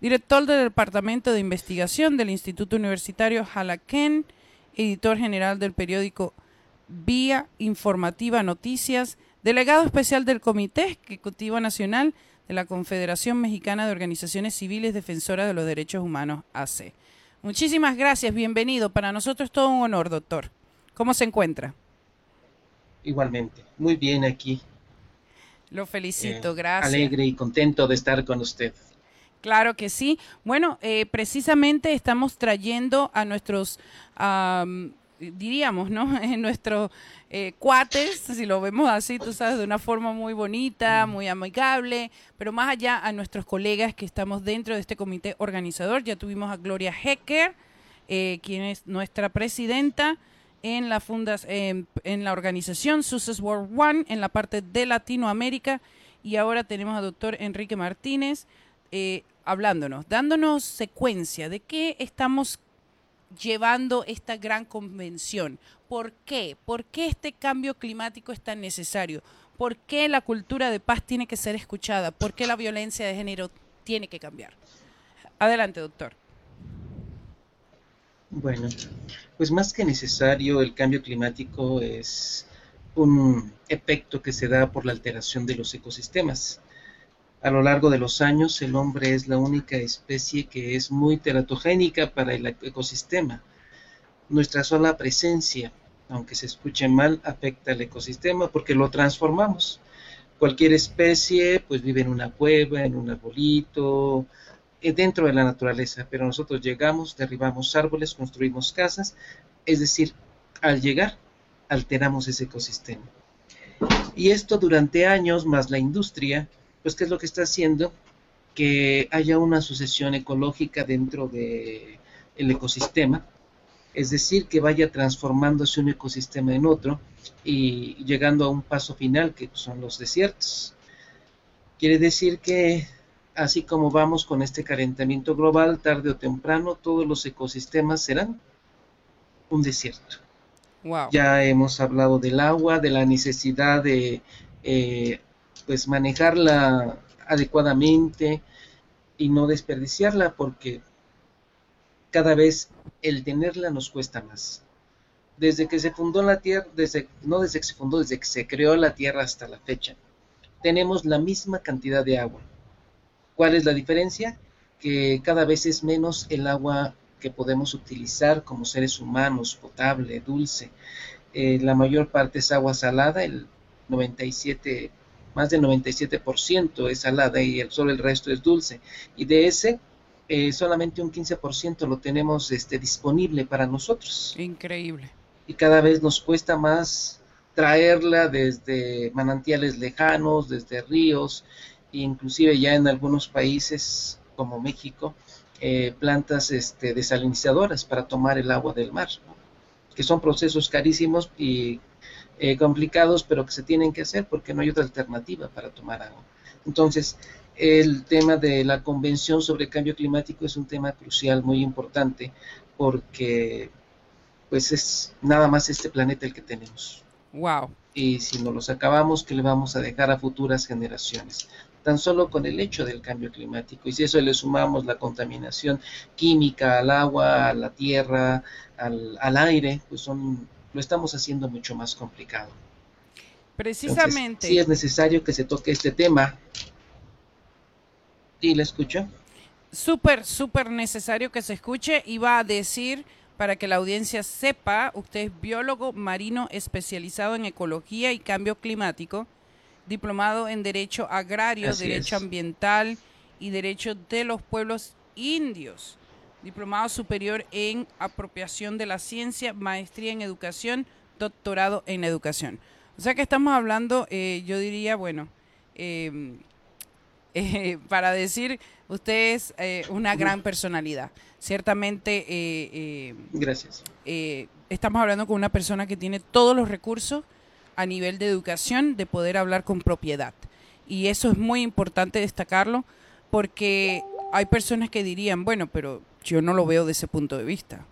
S4: director del Departamento de Investigación del Instituto Universitario Jalaquén, editor general del periódico Vía Informativa Noticias, delegado especial del Comité Ejecutivo Nacional de la Confederación Mexicana de Organizaciones Civiles Defensoras de los Derechos Humanos, AC. Muchísimas gracias, bienvenido. Para nosotros es todo un honor, doctor. ¿Cómo se encuentra?
S7: Igualmente, muy bien aquí.
S4: Lo felicito, eh, gracias.
S7: Alegre y contento de estar con usted.
S4: Claro que sí. Bueno, eh, precisamente estamos trayendo a nuestros diríamos, ¿no? En nuestros eh, cuates, si lo vemos así, tú sabes, de una forma muy bonita, muy amigable, pero más allá a nuestros colegas que estamos dentro de este comité organizador. Ya tuvimos a Gloria Hecker, eh, quien es nuestra presidenta en la, fundas, en la organización Success World One, en la parte de Latinoamérica, y ahora tenemos al doctor Enrique Martínez eh, hablándonos, dándonos secuencia de qué estamos llevando esta gran convención. ¿Por qué? ¿Por qué este cambio climático es tan necesario? ¿Por qué la cultura de paz tiene que ser escuchada? ¿Por qué la violencia de género tiene que cambiar? Adelante, doctor.
S7: Bueno, pues más que necesario, el cambio climático es un efecto que se da por la alteración de los ecosistemas. A lo largo de los años, el hombre es la única especie que es muy teratogénica para el ecosistema. Nuestra sola presencia, aunque se escuche mal, afecta al ecosistema porque lo transformamos. Cualquier especie pues vive en una cueva, en un arbolito, eh, dentro de la naturaleza, pero nosotros llegamos, derribamos árboles, construimos casas, es decir, al llegar alteramos ese ecosistema. Y esto durante años, más la industria, pues ¿qué es lo que está haciendo? Que haya una sucesión ecológica dentro del el ecosistema, es decir, que vaya transformándose un ecosistema en otro y llegando a un paso final que son los desiertos. Quiere decir que así como vamos con este calentamiento global, tarde o temprano todos los ecosistemas serán un desierto.
S4: Wow.
S7: Ya hemos hablado del agua, de la necesidad de eh, pues manejarla adecuadamente y no desperdiciarla porque cada vez el tenerla nos cuesta más. Desde que se fundó la Tierra, desde, no desde que se fundó, desde que se creó la Tierra hasta la fecha, tenemos la misma cantidad de agua. ¿Cuál es la diferencia? Que cada vez es menos el agua que podemos utilizar como seres humanos, potable, dulce. Eh, la mayor parte es agua salada, el 97, más del 97% es salada y el, solo el resto es dulce. Y de ese, eh, solamente un 15% lo tenemos este, disponible para nosotros.
S4: Increíble.
S7: Y cada vez nos cuesta más traerla desde manantiales lejanos, desde ríos, e inclusive ya en algunos países como México, eh, plantas este, desalinizadoras para tomar el agua del mar, ¿no? que son procesos carísimos y eh, complicados, pero que se tienen que hacer porque no hay otra alternativa para tomar agua. Entonces, el tema de la Convención sobre Cambio Climático es un tema crucial, muy importante, porque pues es nada más este planeta el que tenemos.
S4: Wow.
S7: Y si no los acabamos, ¿qué le vamos a dejar a futuras generaciones? Tan solo con el hecho del cambio climático. Y si eso le sumamos la contaminación química al agua, a la tierra, al, al aire, pues son, lo estamos haciendo mucho más complicado.
S4: Precisamente.
S7: Entonces, sí es necesario que se toque este tema. ¿Y le escucho?
S4: Súper, súper necesario que se escuche. Iba a decir, para que la audiencia sepa, usted es biólogo marino especializado en ecología y cambio climático, diplomado en Derecho Agrario,
S7: Así
S4: Derecho
S7: es.
S4: Ambiental y Derecho de los Pueblos Indios, diplomado superior en Apropiación de la Ciencia, maestría en Educación, doctorado en Educación. O sea que estamos hablando, eh, yo diría, bueno, eh, eh, para decir, usted es eh, una gran personalidad. Ciertamente eh, eh,
S7: Gracias.
S4: estamos hablando con una persona que tiene todos los recursos a nivel de educación de poder hablar con propiedad. Y eso es muy importante destacarlo porque hay personas que dirían, bueno, pero yo no lo veo de ese punto de vista.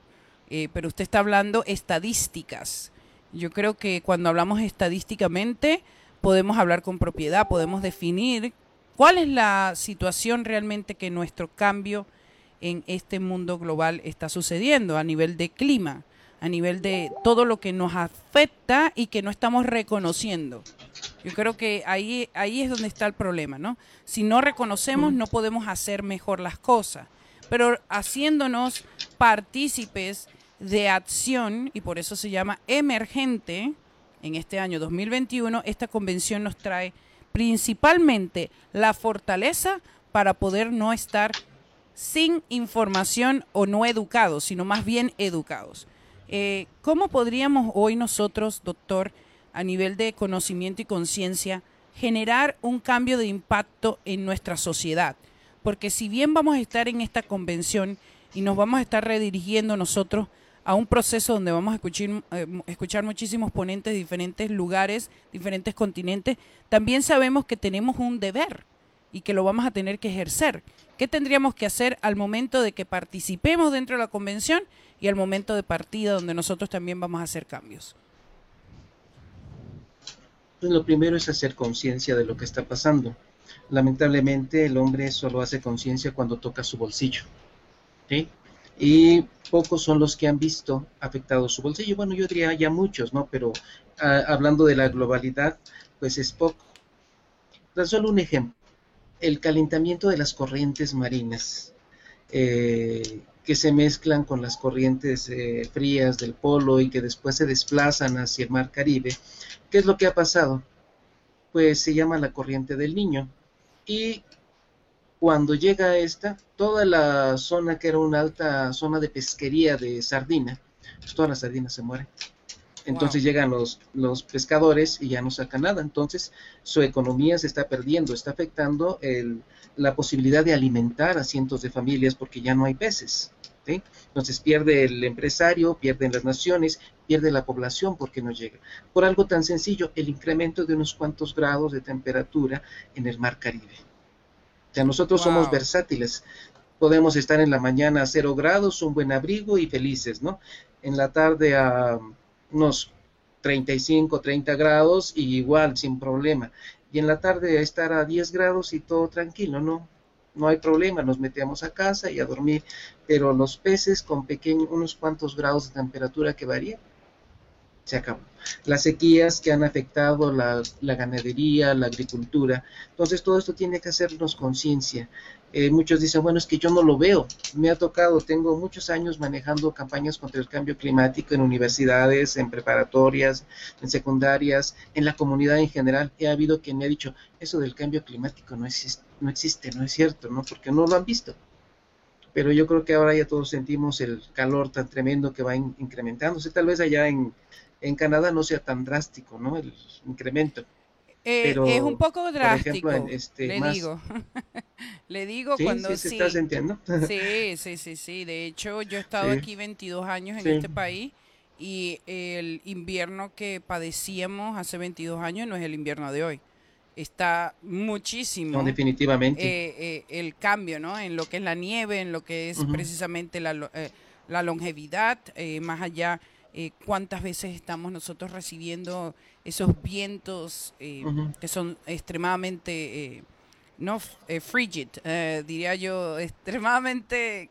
S4: Eh, pero usted está hablando estadísticas. Yo creo que cuando hablamos estadísticamente podemos hablar con propiedad, podemos definir cuál es la situación realmente que nuestro cambio en este mundo global está sucediendo a nivel de clima, a nivel de todo lo que nos afecta y que no estamos reconociendo. Yo creo que ahí, ahí es donde está el problema, ¿no? Si no reconocemos, no podemos hacer mejor las cosas. Pero haciéndonos partícipes de acción, y por eso se llama emergente, en este año 2021, esta convención nos trae principalmente la fortaleza para poder no estar sin información o no educados, sino más bien educados. Eh, ¿Cómo podríamos hoy nosotros, doctor, a nivel de conocimiento y conciencia, generar un cambio de impacto en nuestra sociedad? Porque si bien vamos a estar en esta convención y nos vamos a estar redirigiendo nosotros a un proceso donde vamos a escuchar, eh, escuchar muchísimos ponentes de diferentes lugares, diferentes continentes, también sabemos que tenemos un deber y que lo vamos a tener que ejercer. ¿Qué tendríamos que hacer al momento de que participemos dentro de la convención y al momento de partida donde nosotros también vamos a hacer cambios?
S7: Pues lo primero es hacer conciencia de lo que está pasando. Lamentablemente el hombre solo hace conciencia cuando toca su bolsillo. ¿sí? Y pocos son los que han visto afectado su bolsillo. Bueno, yo diría ya muchos, ¿no? Pero ah, hablando de la globalidad, pues es poco. Tan solo un ejemplo. El calentamiento de las corrientes marinas, eh, que se mezclan con las corrientes eh, frías del polo y que después se desplazan hacia el mar Caribe. ¿Qué es lo que ha pasado? Pues se llama la corriente del niño. Y cuando llega a esta, toda la zona que era una alta zona de pesquería de sardina, pues todas las sardinas se mueren. Entonces
S4: Wow.
S7: llegan los, los pescadores y ya no sacan nada. Entonces su economía se está perdiendo, está afectando el- la posibilidad de alimentar a cientos de familias porque ya no hay peces. Entonces pierde el empresario, pierden las naciones, pierde la población porque no llega. Por algo tan sencillo, el incremento de unos cuantos grados de temperatura en el mar Caribe. O sea, nosotros somos versátiles. Podemos estar en la mañana a cero grados, un buen abrigo y felices, ¿no? en la tarde a unos 35, 30 grados y igual sin problema. Y en la tarde estar a 10 grados y todo tranquilo, ¿no? No hay problema, nos metemos a casa y a dormir. Pero los peces con pequeños, unos cuantos grados de temperatura que varía, se acabó. Las sequías que han afectado la, ganadería, la agricultura. Entonces todo esto tiene que hacernos conciencia. Eh, muchos dicen, bueno, es que yo no lo veo. Me ha tocado, tengo muchos años manejando campañas contra el cambio climático en universidades, en preparatorias, en secundarias, en la comunidad en general. He habido quien me ha dicho, eso del cambio climático no existe, no existe, no es cierto, ¿no? Porque no lo han visto pero yo creo que ahora ya todos sentimos el calor tan tremendo que va in incrementándose. Tal vez allá en, en Canadá no sea tan drástico, ¿no? El incremento.
S4: Eh, Pero, es un poco drástico, ejemplo, este, le más... digo. le digo
S7: ¿Sí?
S4: cuando
S7: ¿Sí,
S4: sí.
S7: ¿Estás entendiendo?
S4: sí, sí, sí, sí. De hecho, yo he estado sí. aquí 22 años en este país y el invierno que padecíamos hace 22 años no es el invierno de hoy. Está muchísimo.
S7: No, definitivamente.
S4: Eh, eh, el cambio, ¿no? En lo que es la nieve, en lo que es uh -huh. precisamente la, eh, la longevidad, eh, más allá eh, cuántas veces estamos nosotros recibiendo esos vientos eh, uh -huh. que son extremadamente, eh, no frigid, diría yo, extremadamente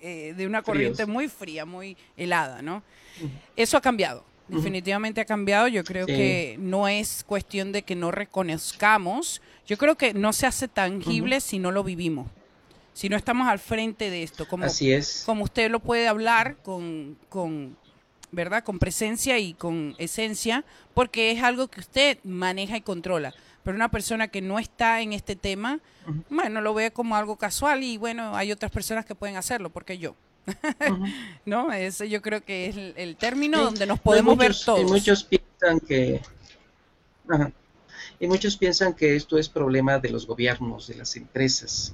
S4: de una corriente Fríos. muy fría, muy helada, ¿no? Uh -huh. Eso ha cambiado. Definitivamente ha cambiado. Yo creo sí. que no es cuestión de que no reconozcamos. Yo creo que no se hace tangible si no lo vivimos si no estamos al frente de esto. Como,
S7: Así es.
S4: Como usted lo puede hablar con, con, ¿verdad? Con presencia y con esencia, porque es algo que usted maneja y controla. Pero una persona que no está en este tema, uh -huh. bueno, lo ve como algo casual y bueno, hay otras personas que pueden hacerlo, porque yo. Uh -huh. no, eso yo creo que es el, el término sí. donde nos podemos
S7: muchos,
S4: ver todos.
S7: Y muchos piensan que... Ajá. Y muchos piensan que esto es problema de los gobiernos, de las empresas.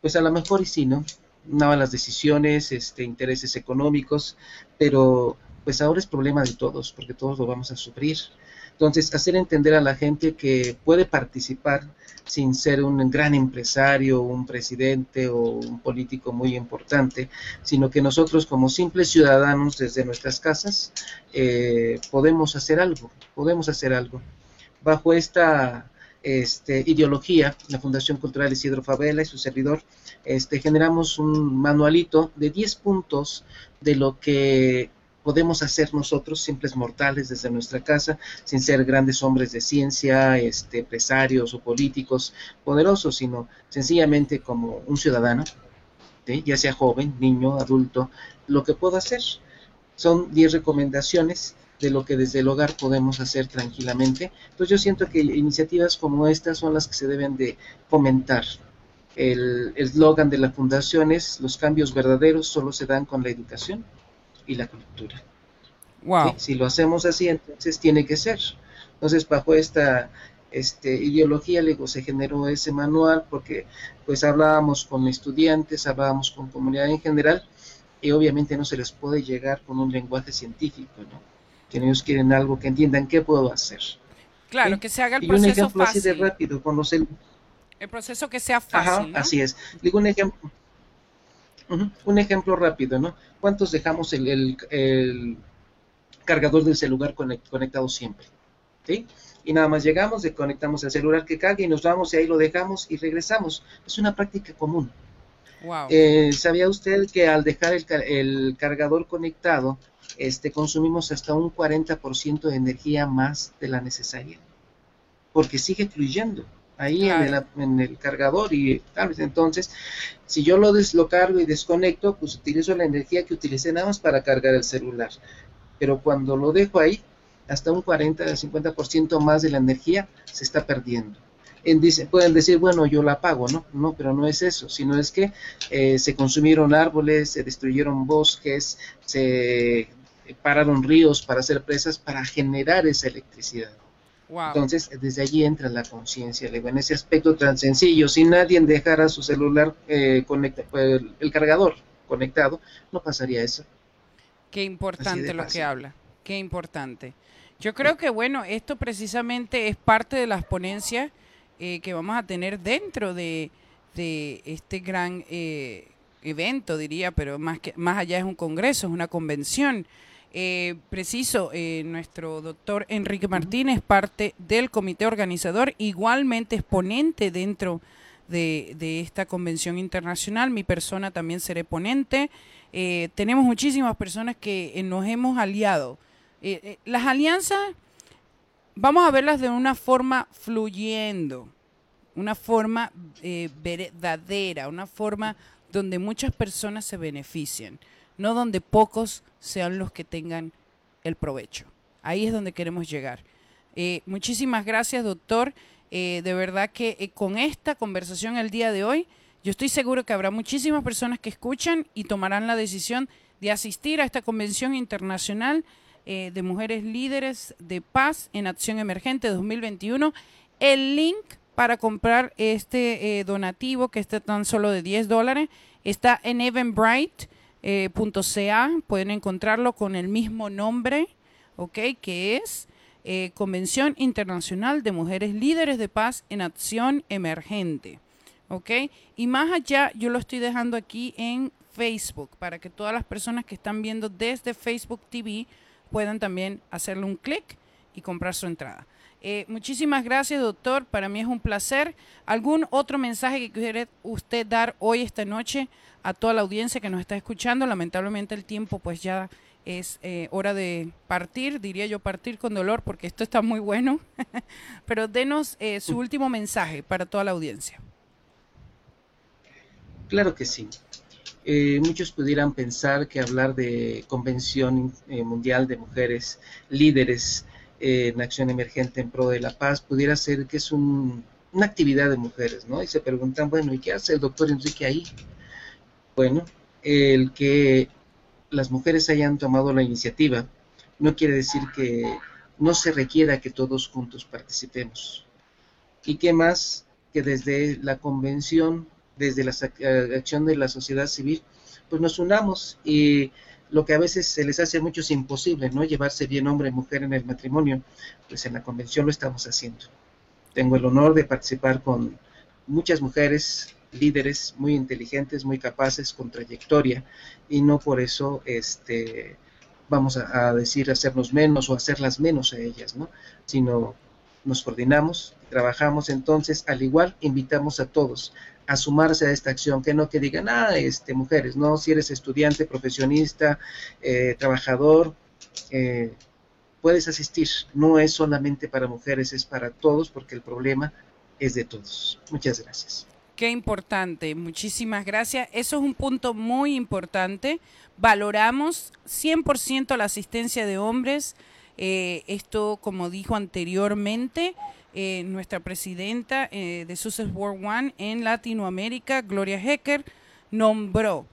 S7: Pues a lo mejor y sí, ¿no? Malas decisiones, este, intereses económicos, pero pues ahora es problema de todos, porque todos lo vamos a sufrir. Entonces, hacer entender a la gente que puede participar sin ser un gran empresario, un presidente o un político muy importante, sino que nosotros como simples ciudadanos desde nuestras casas eh, podemos hacer algo, podemos hacer algo. Bajo esta este, ideología, la Fundación Cultural Isidro Favela y su servidor, este, generamos un manualito de 10 puntos de lo que podemos hacer nosotros, simples mortales, desde nuestra casa, sin ser grandes hombres de ciencia, este, empresarios o políticos poderosos, sino sencillamente como un ciudadano, ya sea joven, niño, adulto, lo que puedo hacer. Son 10 recomendaciones de lo que desde el hogar podemos hacer tranquilamente. Entonces yo siento que iniciativas como estas son las que se deben de fomentar. El eslogan de la fundación es los cambios verdaderos solo se dan con la educación y la cultura.
S4: Wow.
S7: ¿Sí? Si lo hacemos así, entonces tiene que ser. Entonces bajo esta este, ideología luego se generó ese manual porque pues hablábamos con estudiantes, hablábamos con comunidad en general y obviamente no se les puede llegar con un lenguaje científico, ¿no? que ellos quieren algo que entiendan qué puedo hacer.
S4: Claro, ¿sí? que se haga el
S7: y
S4: proceso
S7: un ejemplo
S4: fácil.
S7: así de rápido, se...
S4: El proceso que sea fácil,
S7: Ajá,
S4: ¿no?
S7: así es. Digo un ejemplo, uh -huh. un ejemplo rápido, ¿no? ¿Cuántos dejamos el, el, el cargador del celular conectado siempre? ¿Sí? Y nada más llegamos, desconectamos el celular que cargue y nos vamos y ahí lo dejamos y regresamos. Es una práctica común.
S4: Wow.
S7: Eh, ¿Sabía usted que al dejar el, el cargador conectado, este, consumimos hasta un 40% de energía más de la necesaria? Porque sigue fluyendo ahí claro. en, el, en, el, cargador y tal vez entonces, si yo lo deslocargo y desconecto, pues utilizo la energía que utilicé nada más para cargar el celular. Pero cuando lo dejo ahí, hasta un 40 50% más de la energía se está perdiendo en, dice, pueden decir, bueno, yo la pago, ¿no? No, pero no es eso, sino es que eh, se consumieron árboles, se destruyeron bosques, se pararon ríos para hacer presas para generar esa electricidad.
S4: Wow.
S7: Entonces, desde allí entra la conciencia, en ese aspecto tan sencillo, si nadie dejara su celular eh, conecta, el, el, cargador conectado, no pasaría eso.
S4: Qué importante lo que habla, qué importante. Yo creo que, bueno, esto precisamente es parte de las ponencias eh, que vamos a tener dentro de, de este gran eh, evento, diría, pero más, que, más allá es un congreso, es una convención. Eh, preciso, eh, nuestro doctor Enrique Martínez, parte del comité organizador, igualmente exponente dentro de, esta convención internacional. Mi persona también seré ponente. Eh, tenemos muchísimas personas que eh, nos hemos aliado. Eh, las alianzas, vamos a verlas de una forma fluyendo, una forma verdadera, una forma donde muchas personas se beneficien, no donde pocos sean los que tengan el provecho. Ahí es donde queremos llegar. Eh, muchísimas gracias, doctor. Eh, de verdad que eh, con esta conversación el día de hoy, yo estoy seguro que habrá muchísimas personas que escuchan y tomarán la decisión de asistir a esta convención internacional de mujeres líderes de paz en acción emergente 2021. El link para comprar este donativo, que está tan solo de 10 dólares, está en eventbrite.ca. Pueden encontrarlo con el mismo nombre, ¿ok? Que es eh, Convención Internacional de Mujeres Líderes de Paz en Acción Emergente. ¿Ok? Y más allá, yo lo estoy dejando aquí en Facebook para que todas las personas que están viendo desde Facebook TV puedan también hacerle un clic y comprar su entrada. Eh, muchísimas gracias, doctor. Para mí es un placer. ¿Algún otro mensaje que quiere usted dar hoy, esta noche, a toda la audiencia que nos está escuchando? Lamentablemente el tiempo pues ya es eh, hora de partir, diría yo partir con dolor porque esto está muy bueno. Pero denos eh, su último mensaje para toda la audiencia.
S7: Claro que sí. Eh, muchos pudieran pensar que hablar de Convención eh, Mundial de Mujeres Líderes en Acción Emergente en Pro de la Paz pudiera ser que es un- una actividad de mujeres, ¿no? Y se preguntan, bueno, ¿y qué hace el doctor Enrique ahí? Bueno, el que las mujeres hayan tomado la iniciativa no quiere decir que no se requiera que todos juntos participemos. ¿Y qué más que desde la convención, desde la eh, acción de la sociedad civil, pues nos unamos y lo que a veces se les hace a muchos imposible, ¿no? Llevarse bien hombre y mujer en el matrimonio, pues en la convención lo estamos haciendo. Tengo el honor de participar con muchas mujeres líderes muy inteligentes, muy capaces, con trayectoria, y no por eso este, vamos a, a decir hacernos menos o hacerlas menos a ellas, ¿no? Sino nos coordinamos, trabajamos, entonces al igual invitamos a todos a sumarse a esta acción, que no que digan, ah, este, mujeres, no, si eres estudiante, profesionista, eh, trabajador, eh, puedes asistir, no es solamente para mujeres, es para todos, porque el problema es de todos. Muchas gracias.
S4: Qué importante, muchísimas gracias. Eso es un punto muy importante. Valoramos 100% la asistencia de hombres. Eh, esto, como dijo anteriormente, eh, nuestra presidenta eh, de Success World One en Latinoamérica, Gloria Hecker, nombró,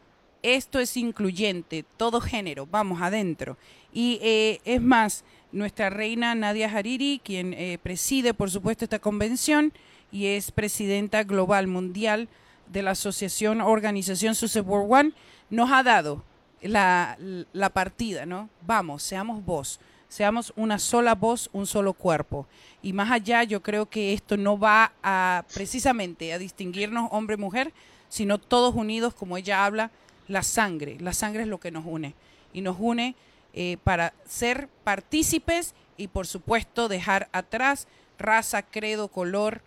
S4: esto es incluyente, todo género, vamos adentro. Y eh, es más, nuestra reina Nadia Hariri, quien preside, por supuesto, esta convención y es presidenta global mundial de la asociación Organización Success World One, nos ha dado la, la partida, ¿no? Vamos, seamos voz, seamos una sola voz, un solo cuerpo. Y más allá, yo creo que esto no va a precisamente a distinguirnos hombre-mujer, sino todos unidos, como ella habla, la sangre. La sangre es lo que nos une. Y nos une eh, para ser partícipes y, por supuesto, dejar atrás raza, credo, color,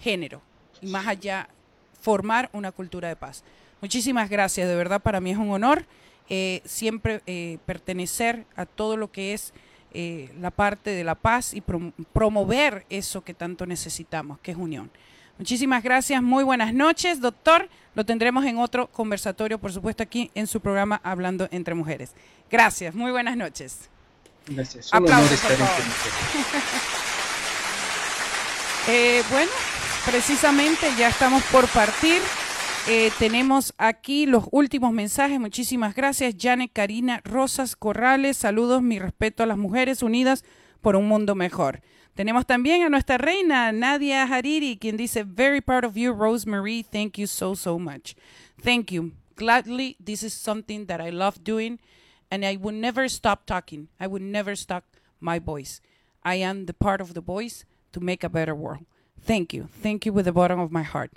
S4: género. Y más allá, formar una cultura de paz. Muchísimas gracias, de verdad para mí es un honor eh, siempre eh, pertenecer a todo lo que es eh, la parte de la paz y prom- promover eso que tanto necesitamos, que es unión. Muchísimas gracias, muy buenas noches, doctor. Lo tendremos en otro conversatorio, por supuesto, aquí en su programa Hablando entre Mujeres. Gracias, muy buenas noches.
S7: Gracias.
S4: Aplausos, por favor. Eh, bueno, precisamente ya estamos por partir. Eh, tenemos aquí los últimos mensajes. Muchísimas gracias. Janet Karina Rosas Corrales. Saludos, mi respeto a las mujeres unidas por un mundo mejor. Tenemos también a nuestra reina Nadia Hariri, quien dice, Very proud of you, Rosemary. Thank you so, so much. Thank you. Gladly, this is something that I love doing, and I would never stop talking. I would never stop my voice. I am the part of the voice to make a better world. Thank you. Thank you with the bottom of my heart.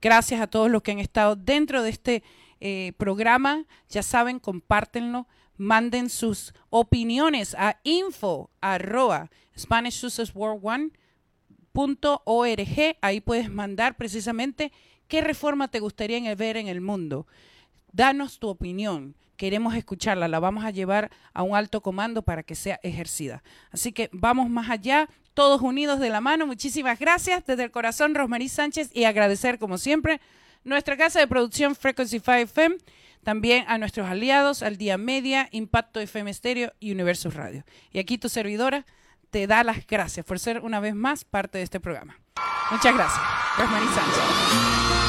S4: Gracias a todos los que han estado dentro de este eh, programa. Ya saben, compártenlo. Manden sus opiniones a info arroba SpanishSuccessWorld1.org. Ahí puedes mandar precisamente qué reforma te gustaría ver en el mundo. Danos tu opinión. Queremos escucharla. La vamos a llevar a un alto comando para que sea ejercida. Así que vamos más allá todos unidos de la mano. Muchísimas gracias desde el corazón, Rosmarie Sánchez, y agradecer, como siempre, nuestra casa de producción Frequency 5 FM, también a nuestros aliados, al Día Media, Impacto FM Estéreo y Universo Radio. Y aquí tu servidora te da las gracias por ser una vez más parte de este programa. Muchas gracias. Rosmarie Sánchez.